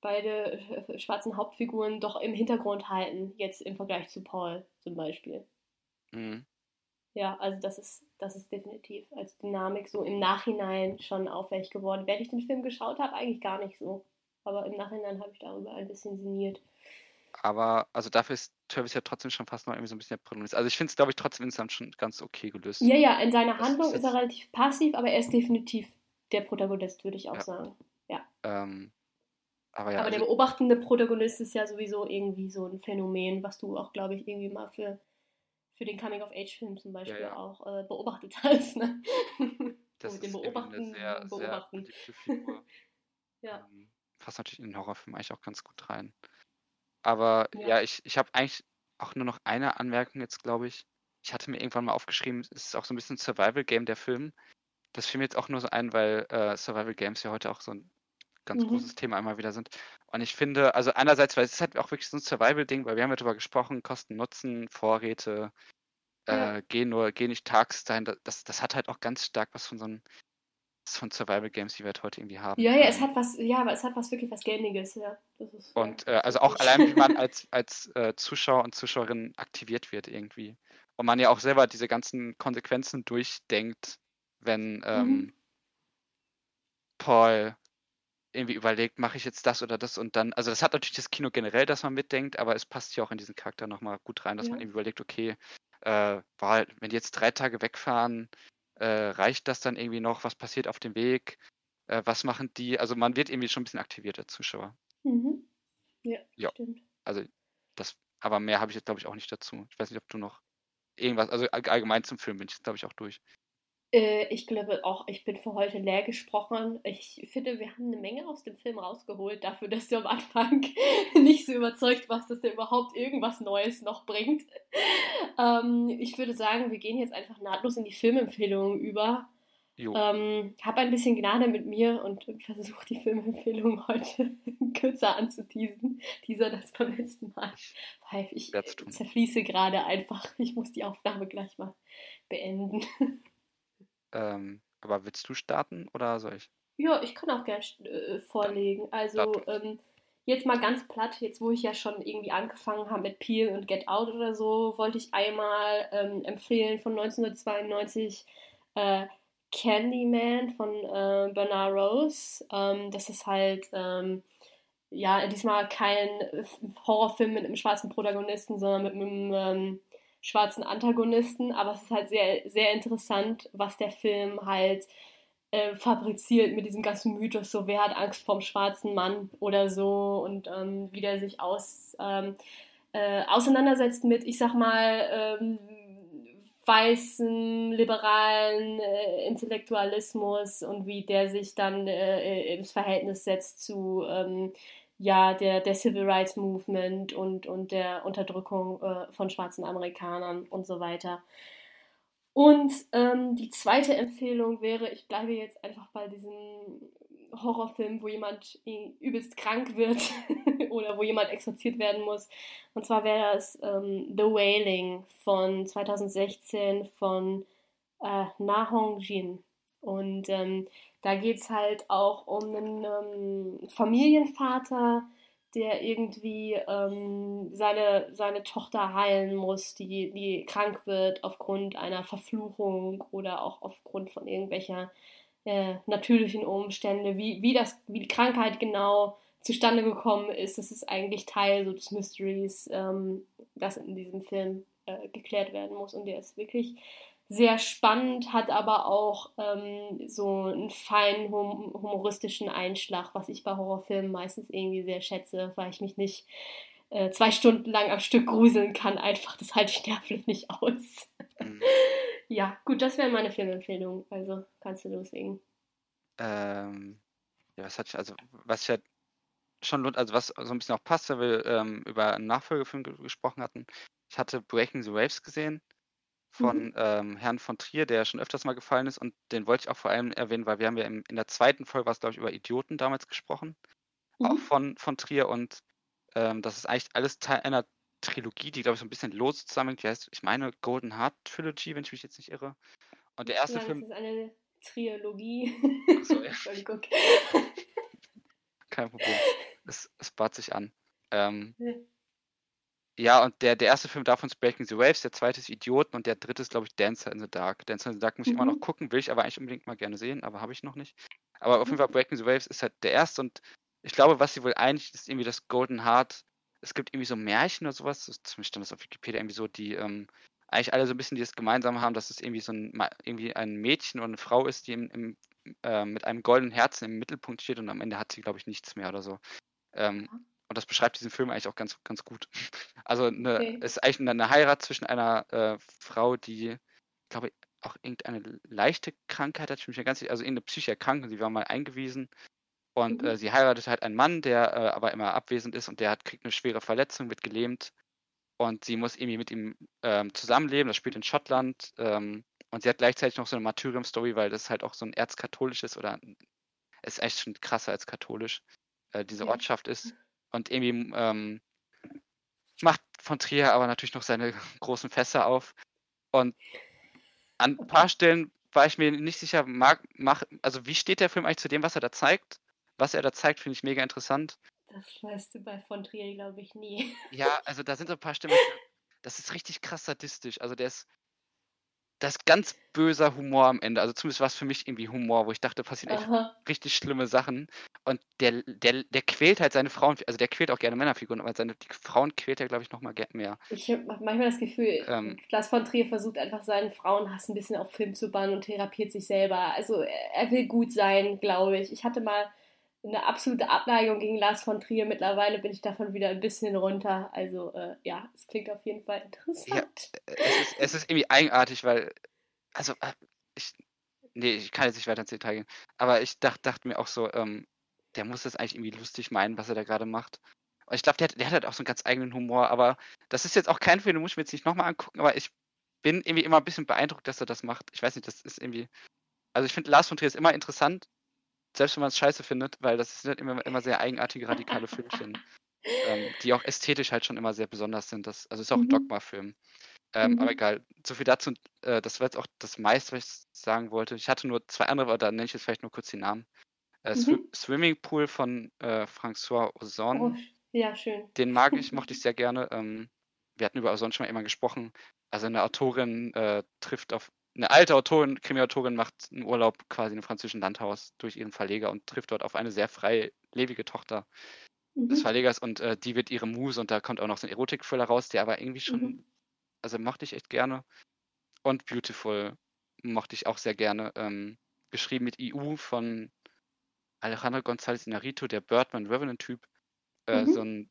beide äh, schwarzen Hauptfiguren doch im Hintergrund halten, jetzt im Vergleich zu Paul zum Beispiel. Mhm. Ja, also das ist, das ist definitiv als Dynamik so im Nachhinein schon auffällig geworden. Während ich den Film geschaut habe, eigentlich gar nicht so. Aber im Nachhinein habe ich darüber ein bisschen sinniert. Aber also dafür ist Travis ja trotzdem schon fast noch irgendwie so ein bisschen der Protagonist. Also ich finde es, glaube ich, trotzdem insgesamt schon ganz okay gelöst. Ja, ja, in seiner das Handlung ist, ist, er relativ passiv, aber er ist definitiv der Protagonist, würde ich auch ja. sagen. Ja. Ähm, aber, ja, aber also der beobachtende Protagonist ist ja sowieso irgendwie so ein Phänomen, was du auch, glaube ich, irgendwie mal für für den Coming-of-Age-Film zum Beispiel ja, ja. auch äh, beobachtet (laughs) hast. Ne? Das mit dem Beobachten. Sehr, Beobachten. Sehr (laughs) ja. Ähm, passt natürlich in den Horrorfilm eigentlich auch ganz gut rein. Aber ja, ja ich, ich habe eigentlich auch nur noch eine Anmerkung jetzt, glaube ich. Ich hatte mir irgendwann mal aufgeschrieben, es ist auch so ein bisschen Survival-Game der Film. Das fiel mir jetzt auch nur so ein, weil äh, Survival Games ja heute auch so ein ganz mhm. großes Thema immer wieder sind. Und ich finde, also einerseits, weil es ist halt auch wirklich so ein Survival-Ding, weil wir haben ja darüber gesprochen, Kosten, Nutzen, Vorräte, ja. äh, geh nur, geh nicht tags dahin. Das, das hat halt auch ganz stark was von so einem von Survival Games, die wir halt heute irgendwie haben. Ja, ja, es hat was, ja, aber es hat was wirklich was Gamiges, ja. Ist, und äh, also auch allein, wie man (laughs) als, als äh, Zuschauer und Zuschauerin aktiviert wird irgendwie. Und man ja auch selber diese ganzen Konsequenzen durchdenkt, wenn ähm, mhm. Paul irgendwie überlegt, mache ich jetzt das oder das und dann, also das hat natürlich das Kino generell, dass man mitdenkt, aber es passt hier auch in diesen Charakter nochmal gut rein, dass ja. man irgendwie überlegt, okay, äh, war, wenn die jetzt drei Tage wegfahren, äh, reicht das dann irgendwie noch, was passiert auf dem Weg, äh, was machen die, also man wird irgendwie schon ein bisschen aktiviert, der Zuschauer. Mhm. Ja, ja, stimmt. Also das, aber mehr habe ich jetzt glaube ich auch nicht dazu. Ich weiß nicht, ob du noch irgendwas, also allgemein zum Film bin ich jetzt glaube ich auch durch. Äh, ich glaube auch, ich bin für heute leer gesprochen. Ich finde, wir haben eine Menge aus dem Film rausgeholt, dafür, dass du am Anfang (laughs) nicht so überzeugt warst, dass er überhaupt irgendwas Neues noch bringt. Ähm, ich würde sagen, wir gehen jetzt einfach nahtlos in die Filmempfehlungen über. Ähm, hab ein bisschen Gnade mit mir und versuche die Filmempfehlungen heute (laughs) kürzer anzuteasen. Dieser das beim letzten Mal. Weil ich zerfließe gerade einfach. Ich muss die Aufnahme gleich mal beenden. (laughs) Ähm, aber willst du starten oder soll ich? Ja, ich kann auch gerne äh, vorlegen. Also ähm, jetzt mal ganz platt, jetzt wo ich ja schon irgendwie angefangen habe mit Peel und Get Out oder so, wollte ich einmal ähm, empfehlen von 1992 äh, Candyman von äh, Bernard Rose. Ähm, das ist halt ähm, ja diesmal kein Horrorfilm mit einem schwarzen Protagonisten, sondern mit einem ähm, schwarzen Antagonisten, aber es ist halt sehr, sehr interessant, was der Film halt äh, fabriziert mit diesem ganzen Mythos, so wer hat Angst vorm schwarzen Mann oder so und ähm, wie der sich aus, ähm, äh, auseinandersetzt mit, ich sag mal, ähm, weißen, liberalen äh, Intellektualismus und wie der sich dann äh, ins Verhältnis setzt zu ähm, ja, der, der Civil Rights Movement und, und der Unterdrückung äh, von schwarzen Amerikanern und so weiter. Und ähm, die zweite Empfehlung wäre, ich bleibe jetzt einfach bei diesem Horrorfilm, wo jemand übelst krank wird (laughs) oder wo jemand exorziert werden muss. Und zwar wäre das ähm, The Wailing von 2016 von äh, Na Hong Jin. Und ähm, da geht es halt auch um einen ähm, Familienvater, der irgendwie ähm, seine, seine Tochter heilen muss, die, die krank wird aufgrund einer Verfluchung oder auch aufgrund von irgendwelcher äh, natürlichen Umstände. Wie, wie, das, wie die Krankheit genau zustande gekommen ist, das ist eigentlich Teil so des Mysteries, ähm, das in diesem Film äh, geklärt werden muss. Und der ist wirklich sehr spannend, hat aber auch ähm, so einen feinen hum humoristischen Einschlag, was ich bei Horrorfilmen meistens irgendwie sehr schätze, weil ich mich nicht äh, zwei Stunden lang am Stück gruseln kann. Einfach, das halte ich (laughs) nervlich nicht aus. Mhm. ja, gut, das wäre meine Filmempfehlung. Also kannst du loslegen. Ähm, ja, was ich, also was ja schon lohnt, also was so ein bisschen auch passt, weil wir ähm, über einen Nachfolgefilm gesprochen hatten. Ich hatte Breaking the Waves gesehen von mhm. ähm, Herrn von Trier, der schon öfters mal gefallen ist und den wollte ich auch vor allem erwähnen, weil wir haben ja im, in der zweiten Folge, was glaube ich, über Idioten damals gesprochen, mhm. auch von, von Trier und ähm, das ist eigentlich alles Teil einer Trilogie, die glaube ich so ein bisschen los zusammenhängt, die heißt, ich meine Golden Heart Trilogy, wenn ich mich jetzt nicht irre. Und der erste ja, Film... Das ist eine Trilogie. Achso, ja. (laughs) Entschuldigung. Kein Problem. Es, es bat sich an. Ähm, ja. Und der, der erste Film davon ist Breaking the Waves, der zweite ist Idioten und der dritte ist, glaube ich, Dancer in the Dark. Dancer in the Dark muss ich immer noch mhm. gucken, will ich aber eigentlich unbedingt mal gerne sehen, aber habe ich noch nicht. Aber auf jeden Fall Breaking the Waves ist halt der erste und ich glaube, was sie wohl eigentlich ist, irgendwie das Golden Heart. Es gibt irgendwie so Märchen oder sowas, zumindest stand das auf Wikipedia irgendwie so, die ähm, eigentlich alle so ein bisschen dieses gemeinsam haben, dass es irgendwie so ein, irgendwie ein Mädchen oder eine Frau ist, die im, im, äh, mit einem goldenen Herzen im Mittelpunkt steht und am Ende hat sie, glaube ich, nichts mehr oder so. Ähm, und das beschreibt diesen Film eigentlich auch ganz, ganz gut. (laughs) Also eine, okay. ist eigentlich eine, Heirat zwischen einer äh, Frau, die, ich glaube, auch irgendeine leichte Krankheit hat, ich ganz sicher, also irgendeine psychische Erkrankung, sie war mal eingewiesen. Und mhm. äh, sie heiratet halt einen Mann, der äh, aber immer abwesend ist und der hat, kriegt eine schwere Verletzung, wird gelähmt. Und sie muss irgendwie mit ihm ähm, zusammenleben. Das spielt in Schottland. Ähm, und sie hat gleichzeitig noch so eine Martyrium-Story, weil das halt auch so ein erzkatholisches oder ist echt schon krasser als katholisch, äh, diese ja. Ortschaft ist. Und irgendwie ähm, macht von Trier aber natürlich noch seine (laughs) großen Fässer auf. Und an ein paar Stellen war ich mir nicht sicher, mag, mach, also wie steht der Film eigentlich zu dem, was er da zeigt? Was er da zeigt, finde ich mega interessant. Das weißt du bei von Trier, glaube ich, nie. Ja, also da sind so ein paar Stimmen, das ist richtig krass sadistisch. Also der ist, das ist ganz böser Humor am Ende. Also zumindest war es für mich irgendwie Humor, wo ich dachte, passieren echt richtig schlimme Sachen. Und der, der, der quält halt seine Frauen, also der quält auch gerne Männerfiguren, aber seine die Frauen quält er, glaube ich, nochmal mehr. Ich habe manchmal das Gefühl, ähm, Lars von Trier versucht einfach seinen Frauenhass ein bisschen auf Film zu bannen und therapiert sich selber. Also er will gut sein, glaube ich. Ich hatte mal eine absolute Abneigung gegen Lars von Trier. Mittlerweile bin ich davon wieder ein bisschen runter. Also äh, ja, es klingt auf jeden Fall interessant. Ja, es, ist, es ist irgendwie eigenartig, weil, also äh, ich, nee, ich kann jetzt nicht weiter ins Detail gehen. Aber ich dachte, dachte mir auch so, ähm, der muss das eigentlich irgendwie lustig meinen, was er da gerade macht. Und ich glaube, der, hat- der hat halt auch so einen ganz eigenen Humor. Aber das ist jetzt auch kein Film, den muss ich mir jetzt nicht nochmal angucken. Aber ich bin irgendwie immer ein bisschen beeindruckt, dass er das macht. Ich weiß nicht, das ist irgendwie. Also ich finde Lars von Trier ist immer interessant, selbst wenn man es scheiße findet, weil das sind halt immer, immer sehr eigenartige, radikale Filmchen, ähm, (laughs) die auch ästhetisch halt schon immer sehr besonders sind. Das, also ist auch ein Mhm. Dogma-Film. Ähm, Mhm. Aber egal, so viel dazu. Äh, das war jetzt auch das meiste, was ich sagen wollte. Ich hatte nur zwei andere, aber da nenne ich jetzt vielleicht nur kurz die Namen. Äh, Mhm. Swi- Swimming Pool von äh, François Ozon. Oh, ja, schön. Den mag (laughs) ich, mochte ich sehr gerne. Ähm, wir hatten über Ozon schon mal immer gesprochen. Also eine Autorin äh, trifft auf eine alte Autorin, Krimi-Autorin macht einen Urlaub quasi in einem französischen Landhaus durch ihren Verleger und trifft dort auf eine sehr freilebige Tochter des Mhm. Verlegers und äh, die wird ihre Muse und da kommt auch noch so ein Erotik-Thriller raus, der aber irgendwie schon, Mhm. also mochte ich echt gerne. Und Beautiful mochte ich auch sehr gerne. Ähm, geschrieben mit IU von Alejandro González Inarritu, der Birdman Revenant-Typ. Äh, Mhm. So ein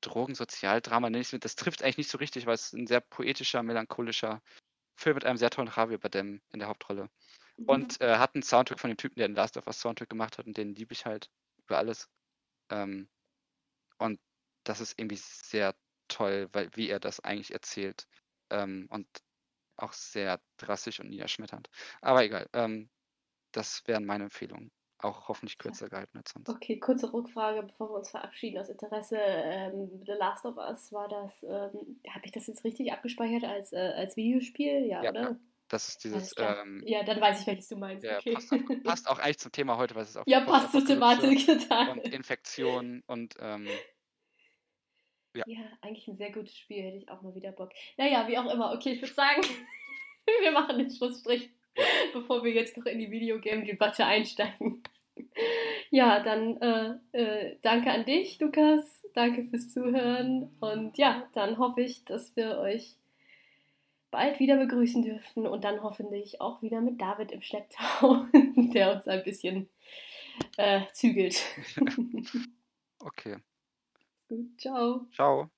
Drogensozialdrama nenne ich es. Das trifft eigentlich nicht so richtig, weil es ein sehr poetischer, melancholischer Film mit einem sehr tollen Javier Bardem in der Hauptrolle. Mhm. Und äh, hat einen Soundtrack von dem Typen, der den Last of Us Soundtrack gemacht hat und den liebe ich halt über alles. Ähm, und das ist irgendwie sehr toll, weil wie er das eigentlich erzählt. Ähm, und auch sehr drastisch und niederschmetternd. Aber egal, ähm, das wären meine Empfehlungen. Auch hoffentlich kürzer gehalten als sonst. Okay, kurze Rückfrage, bevor wir uns verabschieden aus Interesse. Ähm, The Last of Us, war das, ähm, habe ich das jetzt richtig abgespeichert als, äh, als Videospiel? Ja, Ja, oder? ja. Das ist dieses, ähm, ja, dann weiß ich, welches du meinst. ja, okay. passt, auch, passt auch eigentlich zum Thema heute, was es auch ja, passt zur Thematik total. und Infektion und ähm, Ja, eigentlich ein sehr gutes Spiel, hätte ich auch mal wieder Bock. Naja, wie auch immer. Okay, ich würde sagen, (laughs) wir machen den Schlussstrich, (laughs) bevor wir jetzt noch in die Videogame-Debatte einsteigen. (laughs) Ja, dann äh, äh, danke an dich, Lukas. Danke fürs Zuhören. Und ja, dann hoffe ich, dass wir euch bald wieder begrüßen dürfen und dann hoffentlich auch wieder mit David im Schlepptau, (laughs) der uns ein bisschen äh, zügelt. okay. Ciao. Ciao.